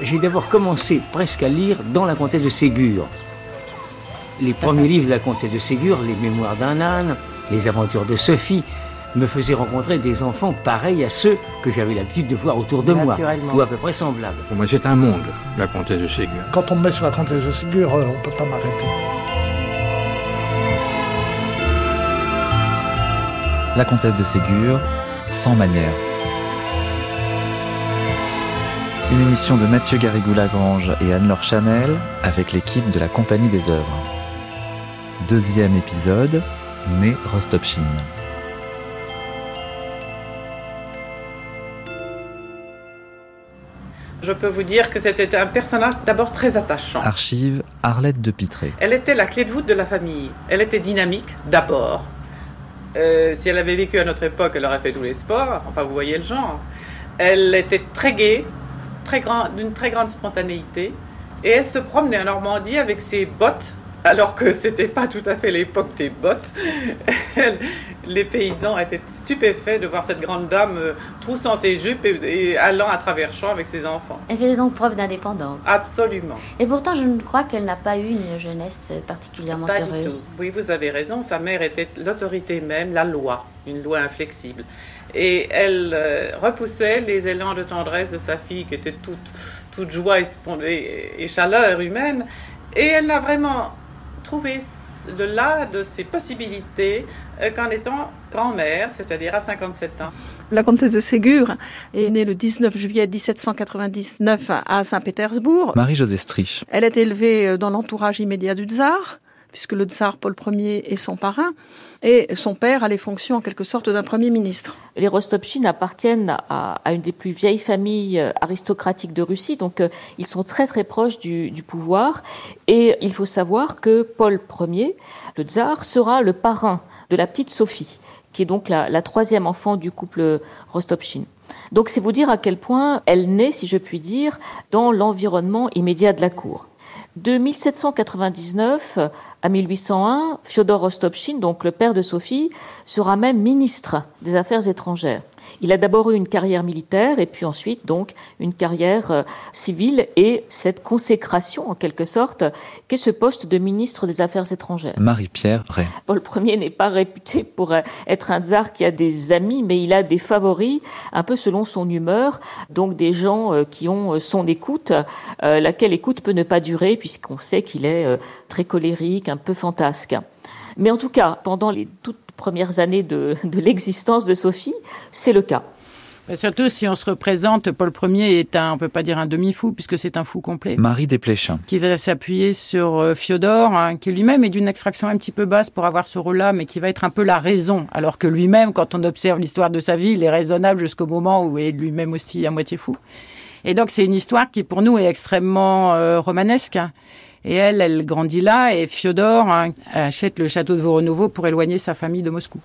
j'ai d'abord commencé presque à lire dans la comtesse de Ségur. Les premiers livres de la comtesse de Ségur, les mémoires d'un âne, les aventures de Sophie, me faisaient rencontrer des enfants pareils à ceux que j'avais l'habitude de voir autour de moi, ou à peu près semblables. Pour moi, c'est un monde, la comtesse de Ségur. Quand on me met sur la comtesse de Ségur, euh, on ne peut pas m'arrêter. La comtesse de Ségur, sans manière. Une émission de Mathieu Garrigou-Lagrange et Anne-Laure Chanel avec l'équipe de la Compagnie des œuvres. Deuxième épisode, Né Rostopchine. Je peux vous dire que c'était un personnage d'abord très attachant. Archive Arlette de Pitré. Elle était la clé de voûte de la famille. Elle était dynamique d'abord. Euh, si elle avait vécu à notre époque, elle aurait fait tous les sports. Enfin, vous voyez le genre. Elle était très gaie, très grand, d'une très grande spontanéité. Et elle se promenait en Normandie avec ses bottes alors que c'était pas tout à fait l'époque des bottes. les paysans étaient stupéfaits de voir cette grande dame euh, troussant ses jupes et, allant à travers champs avec ses enfants. Elle faisait donc preuve d'indépendance. Absolument. Et pourtant, je ne crois qu'elle n'a pas eu une jeunesse particulièrement pas heureuse. Du tout. Oui, vous avez raison. Sa mère était l'autorité même, la loi, une loi inflexible. Et elle euh, repoussait les élans de tendresse de sa fille, qui était toute, toute joie et, et chaleur humaine. Et elle n'a vraiment trouvé le là de ses possibilités euh, qu'en étant grand-mère, c'est-à-dire à 57 ans. La comtesse de Ségur est née le 19 juillet 1799 à Saint-Pétersbourg. Marie-Josée Strich. Elle est élevée euh, dans l'entourage immédiat du tsar, puisque le tsar Paul Ier est son parrain, et son père a les fonctions en quelque sorte d'un premier ministre. Les Rostopchines appartiennent à, une des plus vieilles familles euh, aristocratiques de Russie, donc euh, ils sont très très proches du, du, pouvoir. Et il faut savoir que Paul Ier, le tsar, sera le parrain de la petite Sophie, qui est donc la, la troisième enfant du couple Rostopchine. Donc c'est vous dire à quel point elle naît, si je puis dire, dans l'environnement immédiat de la cour. De 1799 à 1801, Fyodor Rostopchine, donc le père de Sophie, sera même ministre des Affaires étrangères. Il a d'abord eu une carrière militaire et puis ensuite donc une carrière euh, civile et cette consécration en quelque sorte qu'est ce poste de ministre des Affaires étrangères. Marie-Pierre Ray. Paul Ier n'est pas réputé pour euh, être un tsar qui a des amis, mais il a des favoris un peu selon son humeur, donc des gens euh, qui ont son écoute, laquelle écoute peut ne pas durer puisqu'on sait qu'il est très colérique, un peu fantasque. Mais en tout cas, pendant les toutes premières années de, de l'existence de Sophie, c'est le cas. Mais surtout si on se représente, Paul Ier est un, on peut pas dire un demi-fou puisque c'est un fou complet. Marie Desplechin. Qui va s'appuyer sur euh, Fiodor, hein, qui lui-même est d'une extraction un petit peu basse pour avoir ce rôle-là, mais qui va être un peu la raison. Alors que lui-même, quand on observe l'histoire de sa vie, il est raisonnable jusqu'au moment où il est lui-même aussi à moitié fou. Et donc c'est une histoire qui pour nous est extrêmement euh, romanesque. Hein. Et elle, elle grandit là et Fiodor hein, achète le château de Voronovo pour éloigner sa famille de Moscou.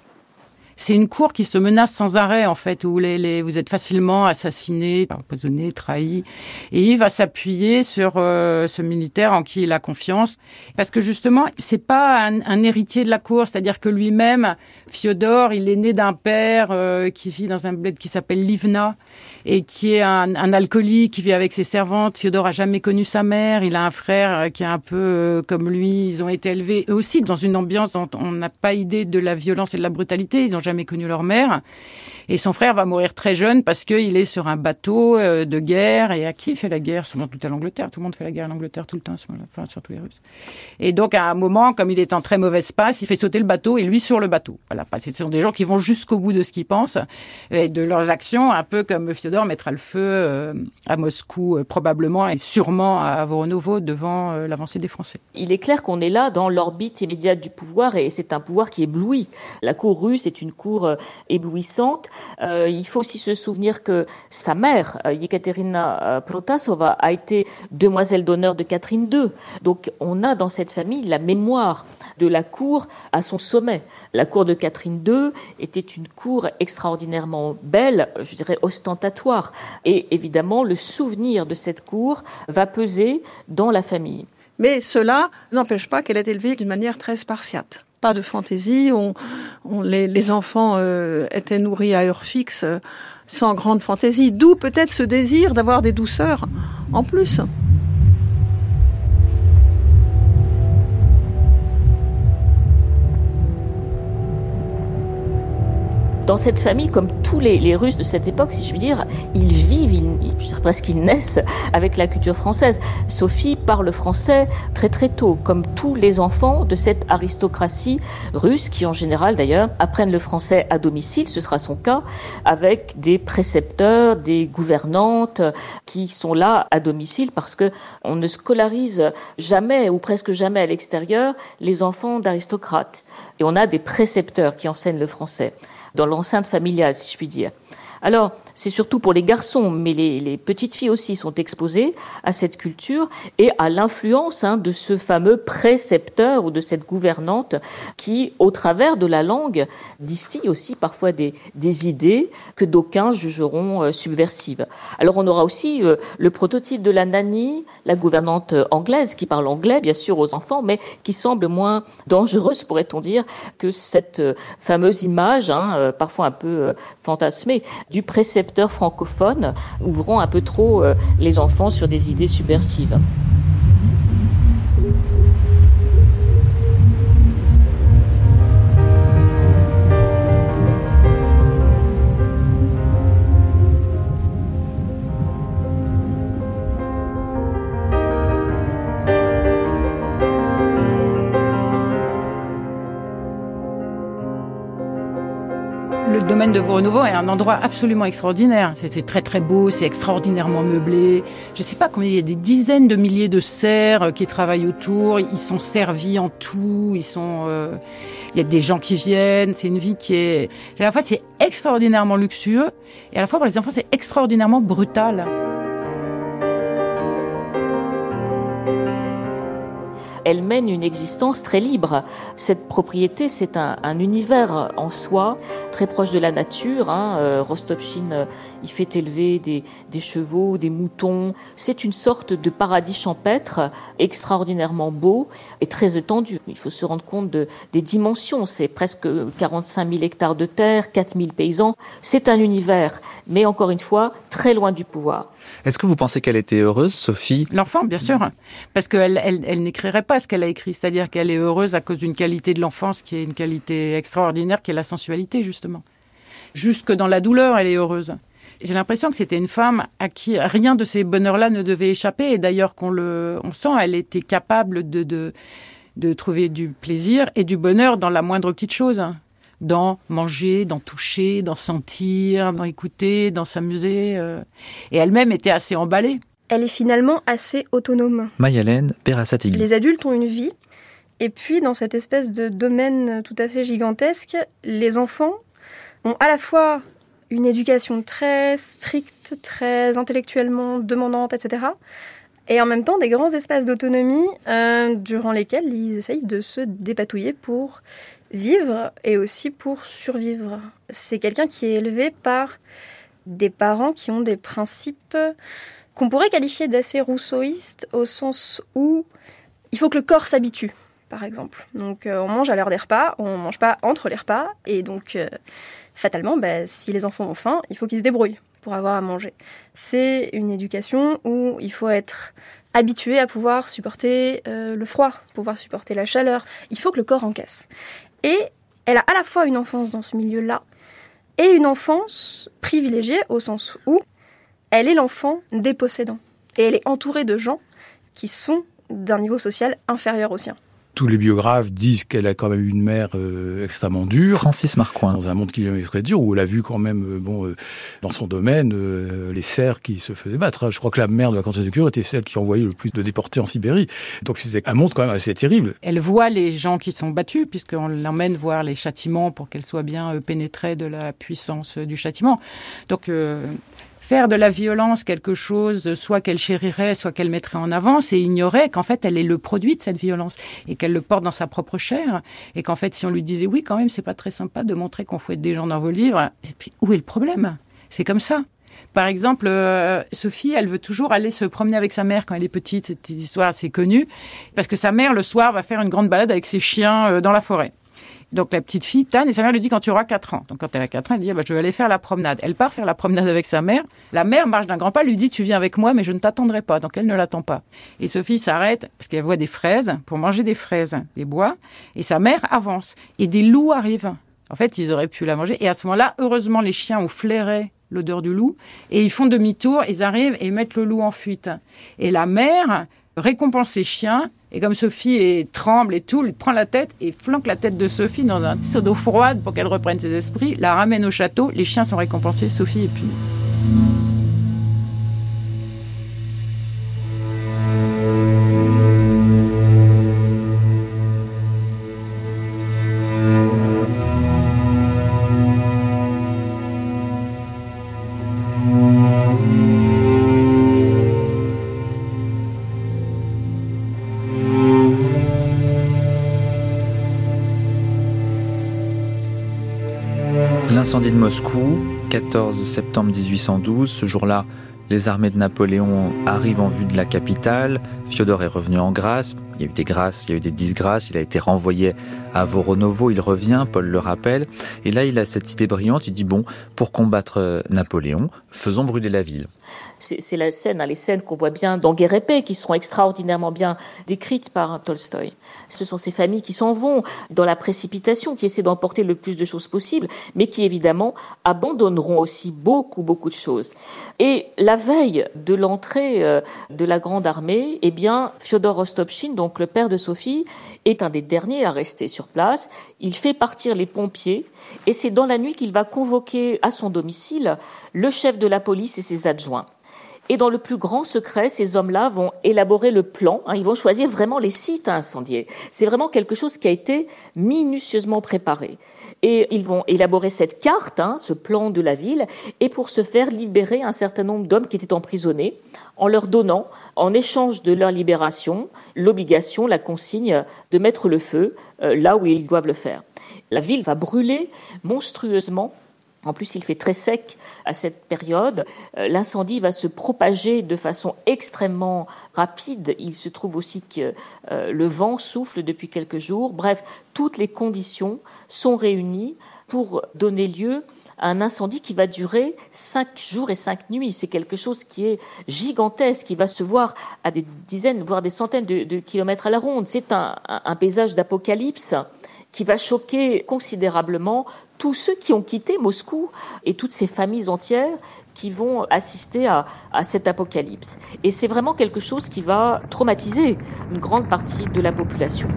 C'est une cour qui se menace sans arrêt, en fait, où les, les, vous êtes facilement assassiné, empoisonné, trahi. Et il va s'appuyer sur euh, ce militaire en qui il a confiance. Parce que justement, c'est pas un, un, héritier de la cour, c'est-à-dire que lui-même, Fiodor, il est né d'un père euh, qui vit dans un bled qui s'appelle Livna et qui est un, un, alcoolique, qui vit avec ses servantes. Fiodor a jamais connu sa mère. Il a un frère euh, qui est un peu euh, comme lui. Ils ont été élevés aussi dans une ambiance dont on n'a pas idée de la violence et de la brutalité. Jamais connu leur mère. Et son frère va mourir très jeune parce qu'il est sur un bateau euh, de guerre. Et à qui fait la guerre? Souvent tout à l'Angleterre. Tout le monde fait la guerre à l'Angleterre tout le temps, enfin, surtout les Russes. Et donc à un moment, comme il est en très mauvaise passe, il fait sauter le bateau et lui sur le bateau. Voilà, ce sont des gens qui vont jusqu'au bout de ce qu'ils pensent et de leurs actions, un peu comme Fiodor mettra le feu euh, à Moscou euh, probablement et sûrement à Voronovo devant l'avancée des Français. Il est clair qu'on est là dans l'orbite immédiate du pouvoir et c'est un pouvoir qui éblouit. La cour russe est une cour euh, éblouissante. Euh, il faut aussi se souvenir que sa mère, euh, Yekaterina Protasova, a été demoiselle d'honneur de Catherine II. Donc on a dans cette famille la mémoire de la cour à son sommet. La cour de Catherine II était une cour extraordinairement belle, je dirais ostentatoire. Et évidemment, le souvenir de cette cour va peser dans la famille. Mais cela n'empêche pas qu'elle est élevée d'une manière très spartiate pas de fantaisie. Les, enfants euh, étaient nourris à heure fixe. sans grande fantaisie. D'où peut-être ce désir d'avoir des douceurs en plus. Dans cette famille, comme tous les, Russes de cette époque, si je puis dire, ils vivent, ils, je dirais presque ils naissent avec la culture française. Sophie parle français très très tôt, comme tous les enfants de cette aristocratie russe qui en général d'ailleurs apprennent le français à domicile, ce sera son cas, avec des précepteurs, des gouvernantes qui sont là à domicile parce que on ne scolarise jamais ou presque jamais à l'extérieur les enfants d'aristocrates. Et on a des précepteurs qui enseignent le français dans l'enceinte familiale, si je puis dire. Alors, c'est surtout pour les garçons, mais les, petites filles aussi sont exposées à cette culture et à l'influence hein, de ce fameux précepteur ou de cette gouvernante qui, au travers de la langue, distille aussi parfois des, idées que d'aucuns jugeront euh, subversives. Alors on aura aussi euh, le prototype de la nanny, la gouvernante anglaise qui parle anglais bien sûr aux enfants, mais qui semble moins dangereuse, pourrait-on dire, que cette euh, fameuse image, hein, parfois un peu fantasmée, du précepteur francophones ouvrant un peu trop euh, les enfants sur des idées subversives. De Vaux Renouveau est un endroit absolument extraordinaire. C'est très très beau, c'est extraordinairement meublé. Je sais pas combien il y a des dizaines de milliers de serres euh, qui travaillent autour. Ils sont servis en tout. Ils sont, euh, il y a des gens qui viennent. C'est une vie qui est, à la fois c'est extraordinairement luxueux et à la fois pour les enfants c'est extraordinairement brutal. Elle mène une existence très libre. Cette propriété, c'est un, univers en soi, très proche de la nature. Hein. Euh, Rostopchine, il fait élever des, chevaux, des moutons. C'est une sorte de paradis champêtre extraordinairement beau et très étendu. Il faut se rendre compte de, des dimensions. C'est presque 45 000 hectares de terre, 4 000 paysans. C'est un univers, mais encore une fois, très loin du pouvoir. Est-ce que vous pensez qu'elle était heureuse, Sophie? L'enfant, bien sûr, parce qu'elle elle, n'écrirait pas ce qu'elle a écrit, c'est-à-dire qu'elle est heureuse à cause d'une qualité de l'enfance qui est une qualité extraordinaire, qui est la sensualité, justement. Jusque dans la douleur, elle est heureuse. J'ai l'impression que c'était une femme à qui rien de ces bonheurs-là ne devait échapper, et d'ailleurs qu'on le, on sent, elle était capable de, de, de trouver du plaisir et du bonheur dans la moindre petite chose dans manger, dans toucher, dans sentir, dans écouter, dans s'amuser. Euh. Et elle-même était assez emballée. Elle est finalement assez autonome. Mayalène Perassategui. Les adultes ont une vie. Et puis, dans cette espèce de domaine tout à fait gigantesque, les enfants ont à la fois une éducation très stricte, très intellectuellement demandante, etc. Et en même temps, des grands espaces d'autonomie euh, durant lesquels ils essayent de se dépatouiller pour vivre et aussi pour survivre. C'est quelqu'un qui est élevé par des parents qui ont des principes qu'on pourrait qualifier d'assez rousseauistes au sens où il faut que le corps s'habitue, par exemple. Donc euh, on mange à l'heure des repas, on ne mange pas entre les repas, et donc euh, fatalement, bah, si les enfants ont faim, il faut qu'ils se débrouillent pour avoir à manger. C'est une éducation où il faut être habitué à pouvoir supporter euh, le froid, pouvoir supporter la chaleur. Il faut que le corps encaisse. Et elle a à la fois une enfance dans ce milieu-là et une enfance privilégiée au sens où elle est l'enfant des possédants. Et elle est entourée de gens qui sont d'un niveau social inférieur au sien tous les biographes disent qu'elle a quand même eu une mère euh, extrêmement dure. Francis Marcoing. Dans un monde qui est très dur, où elle a vu quand même, euh, bon, euh, dans son domaine, les serfs qui se faisaient battre. Je crois que la mère de la comtesse de Cure était celle qui envoyait le plus de déportés en Sibérie. Donc c'est un monde quand même assez terrible. Elle voit les gens qui sont battus, puisqu'on l'emmène voir les châtiments pour qu'elle soit bien pénétrée de la puissance du châtiment. Donc faire de la violence quelque chose, soit qu'elle chérirait, soit qu'elle mettrait en avant, c'est ignorer qu'en fait elle est le produit de cette violence et qu'elle le porte dans sa propre chair et qu'en fait si on lui disait oui quand même c'est pas très sympa de montrer qu'on fouette des gens dans vos livres, et puis où est le problème? C'est comme ça. Par exemple, euh, Sophie, elle veut toujours aller se promener avec sa mère quand elle est petite. Cette histoire assez connue. Parce que sa mère, le soir, va faire une grande balade avec ses chiens euh, dans la forêt. Donc la petite fille tanne et sa mère lui dit quand tu auras 4 ans. Donc quand elle a 4 ans, elle dit ah bah, je vais aller faire la promenade. Elle part faire la promenade avec sa mère. La mère marche d'un grand pas, lui dit tu viens avec moi mais je ne t'attendrai pas. Donc elle ne l'attend pas. Et Sophie s'arrête parce qu'elle voit des fraises pour manger des fraises, des bois. Et sa mère avance. Et des loups arrivent. En fait, ils auraient pu la manger. Et à ce moment-là, heureusement, les chiens ont flairé l'odeur du loup et ils font demi-tour, ils arrivent et mettent le loup en fuite. Et la mère récompense les chiens et comme Sophie tremble et tout, elle prend la tête et flanque la tête de Sophie dans un seau d'eau froide pour qu'elle reprenne ses esprits, la ramène au château, les chiens sont récompensés, Sophie est punie. Moscou, 14 septembre 1812. Ce jour-là, les armées de Napoléon arrivent en vue de la capitale. Fiodor est revenu en grâce. Il y a eu des grâces, il y a eu des disgrâces. Il a été renvoyé à Voronovo. Il revient, Paul le rappelle. Et là, il a cette idée brillante. Il dit bon, pour combattre Napoléon, faisons brûler la ville c'est la scène, hein, les scènes qu'on voit bien dans Guerre épée, qui seront extraordinairement bien décrites par Tolstoï. Ce sont ces familles qui s'en vont dans la précipitation, qui essaient d'emporter le plus de choses possible, mais qui évidemment abandonneront aussi beaucoup, beaucoup de choses. Et la veille de l'entrée euh, de la grande armée, eh bien, Fyodor Rostopchin, donc le père de Sophie, est un des derniers à rester sur place. Il fait partir les pompiers, et c'est dans la nuit qu'il va convoquer à son domicile le chef de la police et ses adjoints. Et dans le plus grand secret, ces hommes-là vont élaborer le plan. Hein, ils vont choisir vraiment les sites à incendier. C'est vraiment quelque chose qui a été minutieusement préparé. Et ils vont élaborer cette carte, hein, ce plan de la ville, et pour ce faire libérer un certain nombre d'hommes qui étaient emprisonnés, en leur donnant, en échange de leur libération, l'obligation, la consigne de mettre le feu euh, là où ils doivent le faire. La ville va brûler monstrueusement en plus, il fait très sec à cette période. Euh, l'incendie va se propager de façon extrêmement rapide. Il se trouve aussi que euh, le vent souffle depuis quelques jours. Bref, toutes les conditions sont réunies pour donner lieu à un incendie qui va durer cinq jours et cinq nuits. C'est quelque chose qui est gigantesque, qui va se voir à des dizaines, voire des centaines de, kilomètres à la ronde. C'est un, un paysage d'apocalypse qui va choquer considérablement tous ceux qui ont quitté Moscou et toutes ces familles entières qui vont assister à, à cet apocalypse. Et c'est vraiment quelque chose qui va traumatiser une grande partie de la population.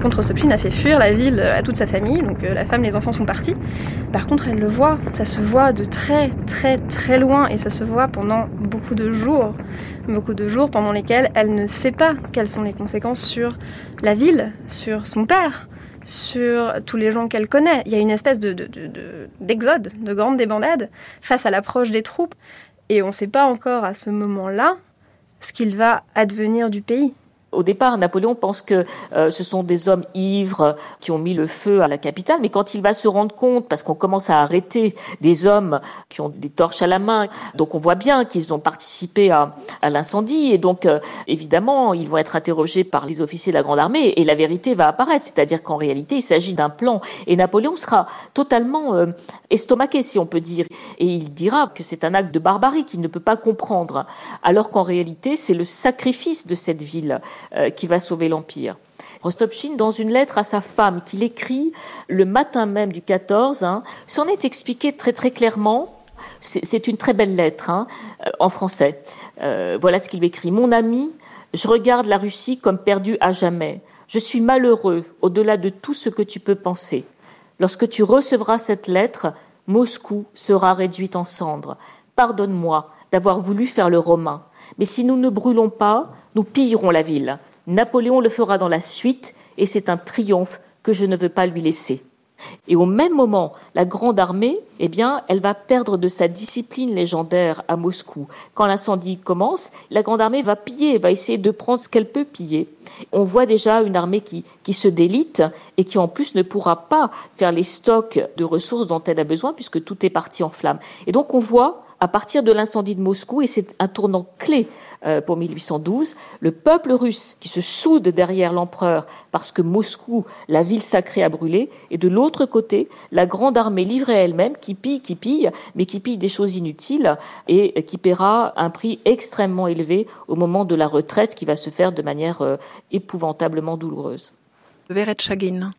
Le contre-Stopchin a fait fuir la ville à toute sa famille, donc euh, la femme, les enfants sont partis. Par contre, elle le voit, ça se voit de très très très loin et ça se voit pendant beaucoup de jours, beaucoup de jours pendant lesquels elle ne sait pas quelles sont les conséquences sur la ville, sur son père, sur tous les gens qu'elle connaît. Il y a une espèce de, d'exode, de, de grande débandade face à l'approche des troupes et on ne sait pas encore à ce moment-là ce qu'il va advenir du pays. Au départ, Napoléon pense que euh, ce sont des hommes ivres qui ont mis le feu à la capitale, mais quand il va se rendre compte, parce qu'on commence à arrêter des hommes qui ont des torches à la main, donc on voit bien qu'ils ont participé à, à l'incendie, et donc euh, évidemment, ils vont être interrogés par les officiers de la Grande Armée, et la vérité va apparaître, c'est-à-dire qu'en réalité, il s'agit d'un plan, et Napoléon sera totalement euh, estomaqué, si on peut dire, et il dira que c'est un acte de barbarie qu'il ne peut pas comprendre, alors qu'en réalité, c'est le sacrifice de cette ville qui va sauver l'Empire. Rostopchine, dans une lettre à sa femme qu'il écrit le matin même du 14, hein, s'en est expliqué très très clairement. C'est une très belle lettre hein, euh, en français. Euh, voilà ce qu'il écrit. Mon ami, je regarde la Russie comme perdue à jamais. Je suis malheureux au-delà de tout ce que tu peux penser. Lorsque tu recevras cette lettre, Moscou sera réduite en cendres. Pardonne-moi d'avoir voulu faire le romain. Mais si nous ne brûlons pas, nous pillerons la ville. Napoléon le fera dans la suite, et c'est un triomphe que je ne veux pas lui laisser. Et au même moment, la grande armée, eh bien, elle va perdre de sa discipline légendaire à Moscou. Quand l'incendie commence, la grande armée va piller, va essayer de prendre ce qu'elle peut piller. On voit déjà une armée qui, qui se délite et qui en plus ne pourra pas faire les stocks de ressources dont elle a besoin puisque tout est parti en flammes. Et donc on voit à partir de l'incendie de Moscou, et c'est un tournant clé euh, pour 1812, le peuple russe qui se soude derrière l'empereur parce que Moscou, la ville sacrée, a brûlé, et de l'autre côté, la grande armée livrée elle-même qui pille, qui pille, mais qui pille des choses inutiles et qui paiera un prix extrêmement élevé au moment de la retraite qui va se faire de manière euh, épouvantablement douloureuse. Verechagin,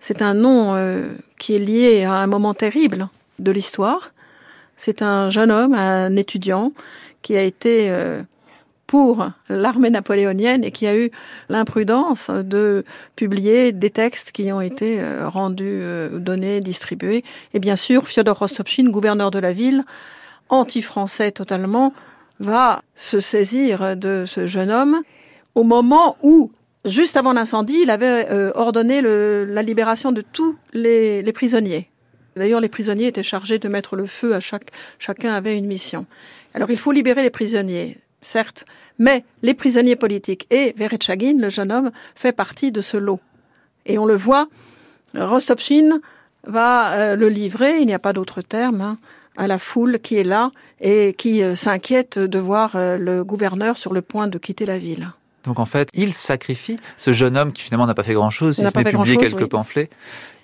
c'est un nom euh, qui est lié à un moment terrible de l'histoire c'est un jeune homme, un étudiant, qui a été euh, pour l'armée napoléonienne et qui a eu l'imprudence de publier des textes qui ont été euh, rendus, euh, donnés, distribués. Et bien sûr, Fyodor Rostopchine, gouverneur de la ville, anti-français totalement, va se saisir de ce jeune homme au moment où, juste avant l'incendie, il avait ordonné la libération de tous les prisonniers. D'ailleurs, les prisonniers étaient chargés de mettre le feu à chaque, chacun avait une mission. Alors, il faut libérer les prisonniers, certes, mais les prisonniers politiques et Verechagin, le jeune homme, fait partie de ce lot. Et on le voit, Rostopchine va euh, le livrer, il n'y a pas d'autre terme, hein, à la foule qui est là et qui euh, s'inquiète de voir euh, le gouverneur sur le point de quitter la ville. Donc en fait, il sacrifie ce jeune homme qui finalement n'a pas fait grand-chose, il, se n'est publié quelques pamphlets.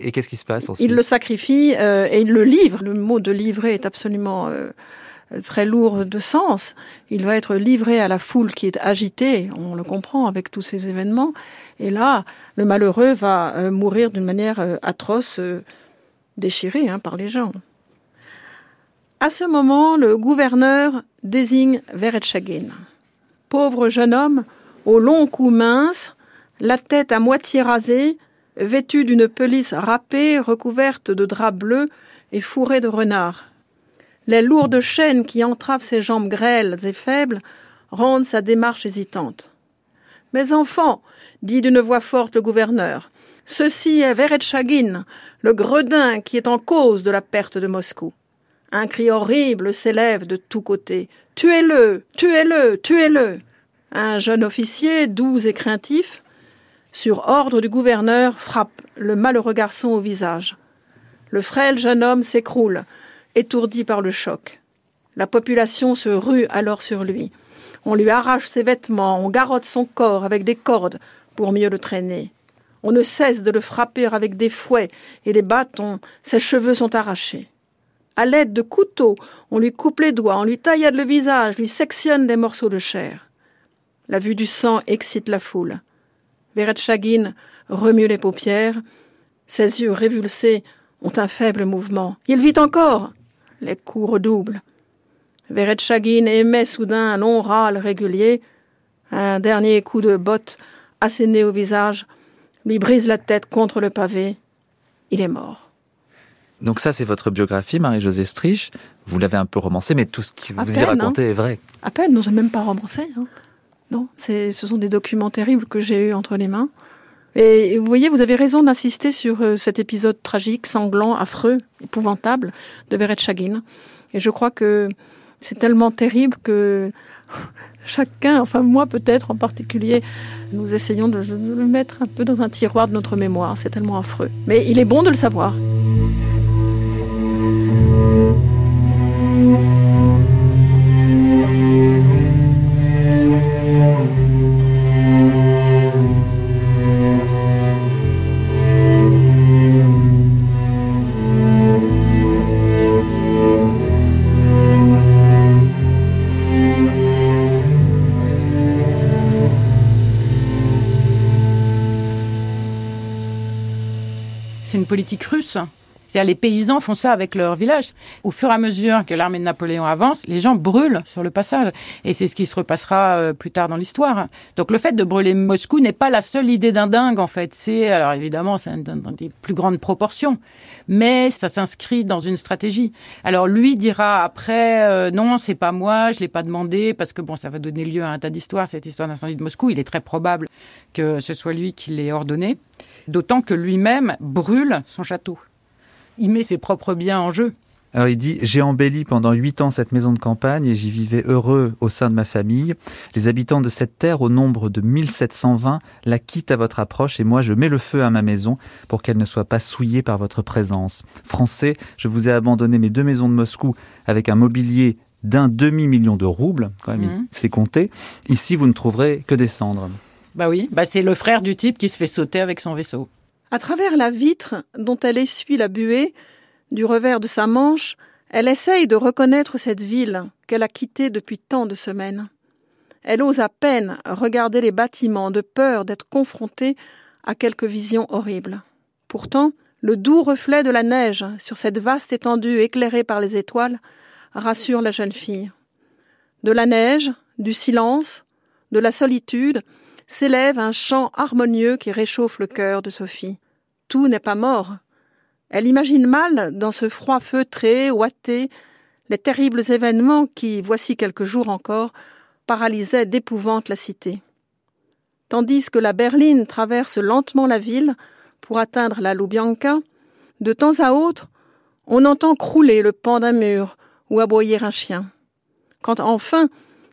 Et qu'est-ce qui se passe ensuite? Il le sacrifie euh, et il le livre. Le mot de livrer est absolument euh, très lourd de sens. Il va être livré à la foule qui est agitée, on le comprend avec tous ces événements. Et là, le malheureux va euh, mourir d'une manière atroce, déchiré hein, par les gens. À ce moment, le gouverneur désigne Verechagin. Pauvre jeune homme, au long cou mince, la tête à moitié rasée, vêtue d'une pelisse râpée recouverte de drap bleu et fourrée de renard. Les lourdes chaînes qui entravent ses jambes grêles et faibles rendent sa démarche hésitante. Mes enfants, dit d'une voix forte le gouverneur, ceci est Verechagin, le gredin qui est en cause de la perte de Moscou. Un cri horrible s'élève de tous côtés. Tuez-le, tuez-le, tuez-le. Un jeune officier, doux et craintif, sur ordre du gouverneur, frappe le malheureux garçon au visage. Le frêle jeune homme s'écroule, étourdi par le choc. La population se rue alors sur lui. On lui arrache ses vêtements, on garotte son corps avec des cordes pour mieux le traîner. On ne cesse de le frapper avec des fouets et des bâtons, ses cheveux sont arrachés. À l'aide de couteaux, on lui coupe les doigts, on lui taillade le visage, lui sectionne des morceaux de chair. La vue du sang excite la foule. Verechagin remue les paupières. Ses yeux révulsés ont un faible mouvement. Il vit encore. Les coups redoublent. Verechagin émet soudain un long râle régulier. Un dernier coup de botte asséné au visage lui brise la tête contre le pavé. Il est mort. Donc ça, c'est votre biographie, Marie-Josée Strich. Vous l'avez un peu romancée, mais tout ce que vous y racontez hein. est vrai. À peine, non, j'ai même pas romancé. Hein. Non, ce sont des documents terribles que j'ai eus entre les mains. Et vous voyez, vous avez raison d'insister sur euh, cet épisode tragique, sanglant, affreux, épouvantable de Verechagin. Et je crois que c'est tellement terrible que chacun, enfin moi peut-être en particulier, nous essayons de le mettre un peu dans un tiroir de notre mémoire. C'est tellement affreux. Mais il est bon de le savoir. Politique russe. C'est-à-dire les paysans font ça avec leur village. Au fur et à mesure que l'armée de Napoléon avance, les gens brûlent sur le passage. Et c'est ce qui se repassera euh, plus tard dans l'histoire. Donc le fait de brûler Moscou n'est pas la seule idée d'un dingue, en fait. C'est, alors évidemment, c'est dans des plus grandes proportions. Mais ça s'inscrit dans une stratégie. Alors lui dira après, euh, non, c'est pas moi, je l'ai pas demandé, parce que bon, ça va donner lieu à un tas d'histoires, cette histoire d'incendie de Moscou. Il est très probable que ce soit lui qui l'ait ordonné. D'autant que lui-même brûle son château il met ses propres biens en jeu. Alors il dit J'ai embelli pendant huit ans cette maison de campagne et j'y vivais heureux au sein de ma famille. Les habitants de cette terre, au nombre de 1720, la quittent à votre approche et moi je mets le feu à ma maison pour qu'elle ne soit pas souillée par votre présence. Français, je vous ai abandonné mes deux maisons de Moscou avec un mobilier d'un demi-million de roubles, quand même, mmh. c'est compté. Ici, vous ne trouverez que des cendres. Bah oui, bah c'est le frère du type qui se fait sauter avec son vaisseau. À travers la vitre dont elle essuie la buée, du revers de sa manche, elle essaye de reconnaître cette ville qu'elle a quittée depuis tant de semaines. Elle ose à peine regarder les bâtiments de peur d'être confrontée à quelque vision horrible. Pourtant, le doux reflet de la neige sur cette vaste étendue éclairée par les étoiles rassure la jeune fille. De la neige, du silence, de la solitude, s'élève un chant harmonieux qui réchauffe le cœur de Sophie. Tout n'est pas mort. Elle imagine mal, dans ce froid feutré, ouaté, les terribles événements qui, voici quelques jours encore, paralysaient d'épouvante la cité. Tandis que la berline traverse lentement la ville pour atteindre la Loubianka, de temps à autre, on entend crouler le pan d'un mur ou aboyer un chien. Quand enfin,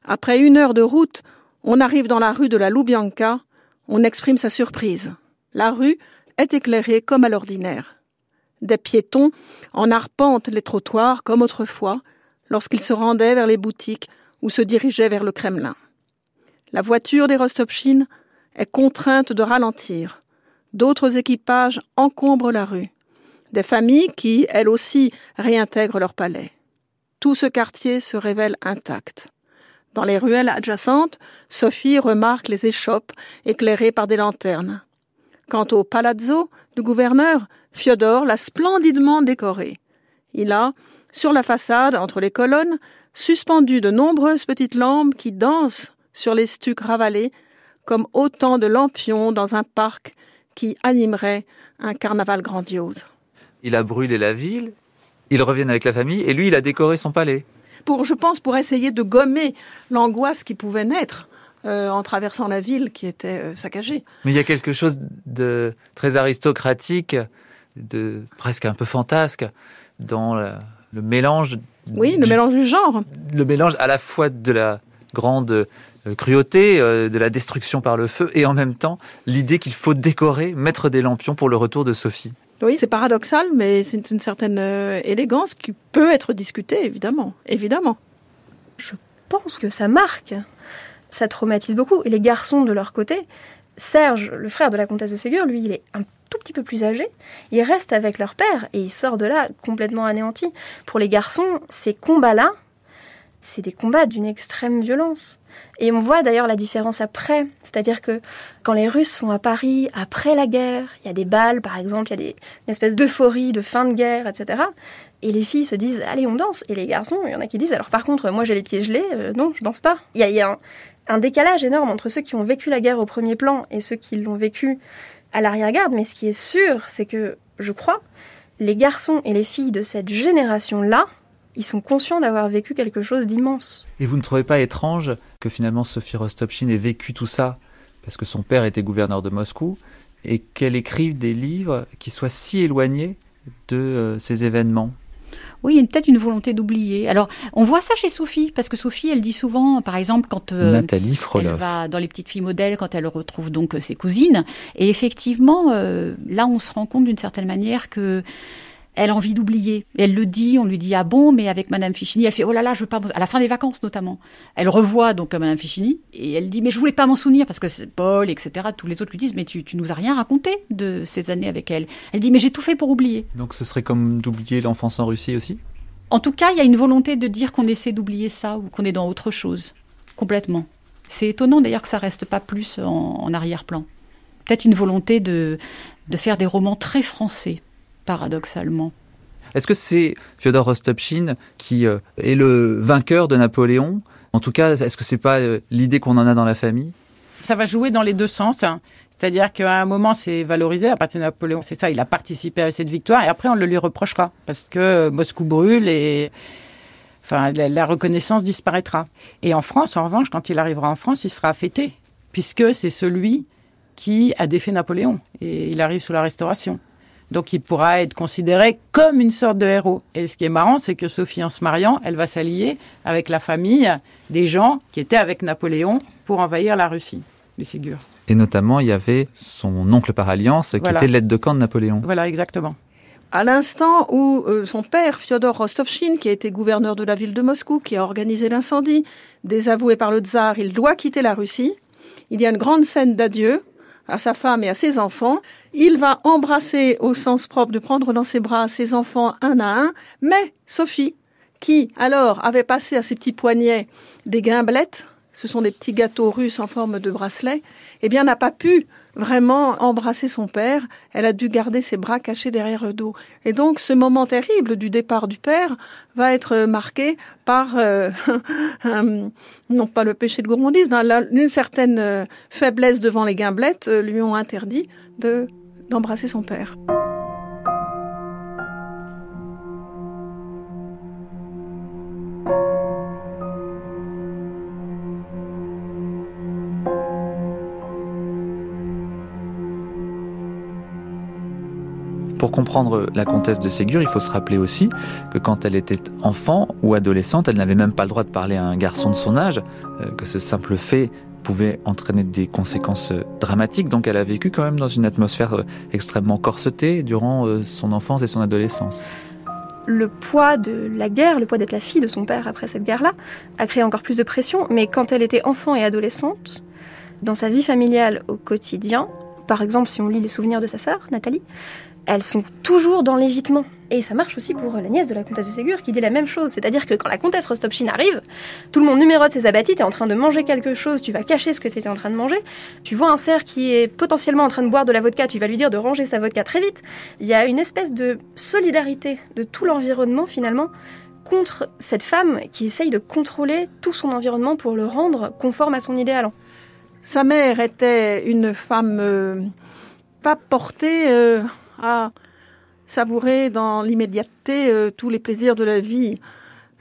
après une heure de route, on arrive dans la rue de la Loubianka, on exprime sa surprise. La rue est éclairée comme à l'ordinaire. Des piétons en arpentent les trottoirs comme autrefois, lorsqu'ils se rendaient vers les boutiques ou se dirigeaient vers le Kremlin. La voiture des Rostopchines est contrainte de ralentir. D'autres équipages encombrent la rue. Des familles qui, elles aussi, réintègrent leur palais. Tout ce quartier se révèle intact. Dans les ruelles adjacentes, Sophie remarque les échoppes éclairées par des lanternes. Quant au palazzo du gouverneur, Fiodor l'a splendidement décoré. Il a, sur la façade, entre les colonnes, suspendu de nombreuses petites lampes qui dansent sur les stucs ravalés comme autant de lampions dans un parc qui animerait un carnaval grandiose. Il a brûlé la ville, il revient avec la famille et lui, il a décoré son palais pour, je pense, pour essayer de gommer l'angoisse qui pouvait naître euh, en traversant la ville qui était euh, saccagée. Mais il y a quelque chose de très aristocratique, de presque un peu fantasque dans le mélange. Oui, le mélange du genre. Le mélange à la fois de la grande euh, cruauté, de la destruction par le feu, et en même temps l'idée qu'il faut décorer, mettre des lampions pour le retour de Sophie. Oui, c'est paradoxal, mais c'est une certaine euh, élégance qui peut être discutée, évidemment. Évidemment. Je pense que ça marque. Ça traumatise beaucoup. Et les garçons, de leur côté, Serge, le frère de la comtesse de Ségur, lui, il est un tout petit peu plus âgé. Il reste avec leur père et il sort de là complètement anéanti. Pour les garçons, ces combats-là, c'est des combats d'une extrême violence. Et on voit d'ailleurs la différence après, c'est-à-dire que quand les Russes sont à Paris après la guerre, il y a des balles par exemple, il y a des, une espèce d'euphorie de fin de guerre, etc. Et les filles se disent allez on danse, et les garçons, il y en a qui disent alors par contre moi j'ai les pieds gelés, euh, non je danse pas. Il y a, un, décalage énorme entre ceux qui ont vécu la guerre au premier plan et ceux qui l'ont vécu à l'arrière-garde, mais ce qui est sûr c'est que je crois les garçons et les filles de cette génération-là ils sont conscients d'avoir vécu quelque chose d'immense. Et vous ne trouvez pas étrange que finalement Sophie Rostopchine ait vécu tout ça parce que son père était gouverneur de Moscou et qu'elle écrive des livres qui soient si éloignés de euh, ces événements? Oui, il y a peut-être une volonté d'oublier. Alors, on voit ça chez Sophie, parce que Sophie, elle dit souvent, par exemple, quand euh, Nathalie elle va dans les petites filles modèles, quand elle retrouve donc ses cousines, et effectivement, euh, là, on se rend compte d'une certaine manière que elle a envie d'oublier. Elle le dit, on lui dit ah bon, mais avec Madame Fichini, elle fait oh là là, je veux pas à la fin des vacances notamment. Elle revoit donc Madame Fichini et elle dit mais je voulais pas m'en souvenir parce que Paul etc. Tous les autres lui disent mais tu, tu nous as rien raconté de ces années avec elle. Elle dit mais j'ai tout fait pour oublier. Donc ce serait comme d'oublier l'enfance en Russie aussi? En tout cas, il y a une volonté de dire qu'on essaie d'oublier ça ou qu'on est dans autre chose complètement. C'est étonnant d'ailleurs que ça reste pas plus en, en arrière-plan. Peut-être une volonté de, de faire des romans très français paradoxalement. Est-ce que c'est Fyodor Rostopchine qui euh, est le vainqueur de Napoléon? En tout cas, est-ce que c'est pas euh, l'idée qu'on en a dans la famille? Ça va jouer dans les deux sens. hein. C'est-à-dire qu'à un moment, c'est valorisé à partir de Napoléon. C'est ça, il a participé à cette victoire et après, on le lui reprochera parce que Moscou brûle et enfin, la reconnaissance disparaîtra. Et en France, en revanche, quand il arrivera en France, il sera fêté puisque c'est celui qui a défait Napoléon et il arrive sous la Restauration. Donc il pourra être considéré comme une sorte de héros. Et ce qui est marrant, c'est que Sophie, en se mariant, elle va s'allier avec la famille des gens qui étaient avec Napoléon pour envahir la Russie, les Ségur. Et notamment, il y avait son oncle par alliance qui Voilà. était l'aide de camp de Napoléon. Voilà, exactement. À l'instant où euh, son père, Fyodor Rostovchine, qui a été gouverneur de la ville de Moscou, qui a organisé l'incendie, désavoué par le tsar, il doit quitter la Russie. Il y a une grande scène d'adieu à sa femme et à ses enfants. Il va embrasser au sens propre de prendre dans ses bras ses enfants un à un, mais Sophie, qui alors avait passé à ses petits poignets des guimblettes, ce sont des petits gâteaux russes en forme de bracelet, eh bien n'a pas pu vraiment embrasser son père. Elle a dû garder ses bras cachés derrière le dos. Et donc ce moment terrible du départ du père va être marqué par, euh, non pas le péché de gourmandise, mais une certaine euh, faiblesse devant les guimblettes euh, lui ont interdit de d'embrasser son père. Pour comprendre la comtesse de Ségur, il faut se rappeler aussi que quand elle était enfant ou adolescente, elle n'avait même pas le droit de parler à un garçon de son âge, euh, que ce simple fait pouvait entraîner des conséquences euh, dramatiques. Donc elle a vécu quand même dans une atmosphère euh, extrêmement corsetée durant euh, son enfance et son adolescence. le poids de la guerre, le poids d'être la fille de son père après cette guerre-là, a créé encore plus de pression. Mais quand elle était enfant et adolescente, dans sa vie familiale au quotidien, par exemple si on lit les souvenirs de sa sœur, Nathalie, elles sont toujours dans l'évitement. Et ça marche aussi pour la nièce de la comtesse de Ségur qui dit la même chose. C'est-à-dire que quand la comtesse Rostopchine arrive, tout le monde numérote ses abattis, t'es en train de manger quelque chose, tu vas cacher ce que t'étais en train de manger. Tu vois un cerf qui est potentiellement en train de boire de la vodka, tu vas lui dire de ranger sa vodka très vite. Il y a une espèce de solidarité de tout l'environnement finalement contre cette femme qui essaye de contrôler tout son environnement pour le rendre conforme à son idéal. Sa mère était une femme euh, pas portée euh, à savourer dans l'immédiateté euh, tous les plaisirs de la vie.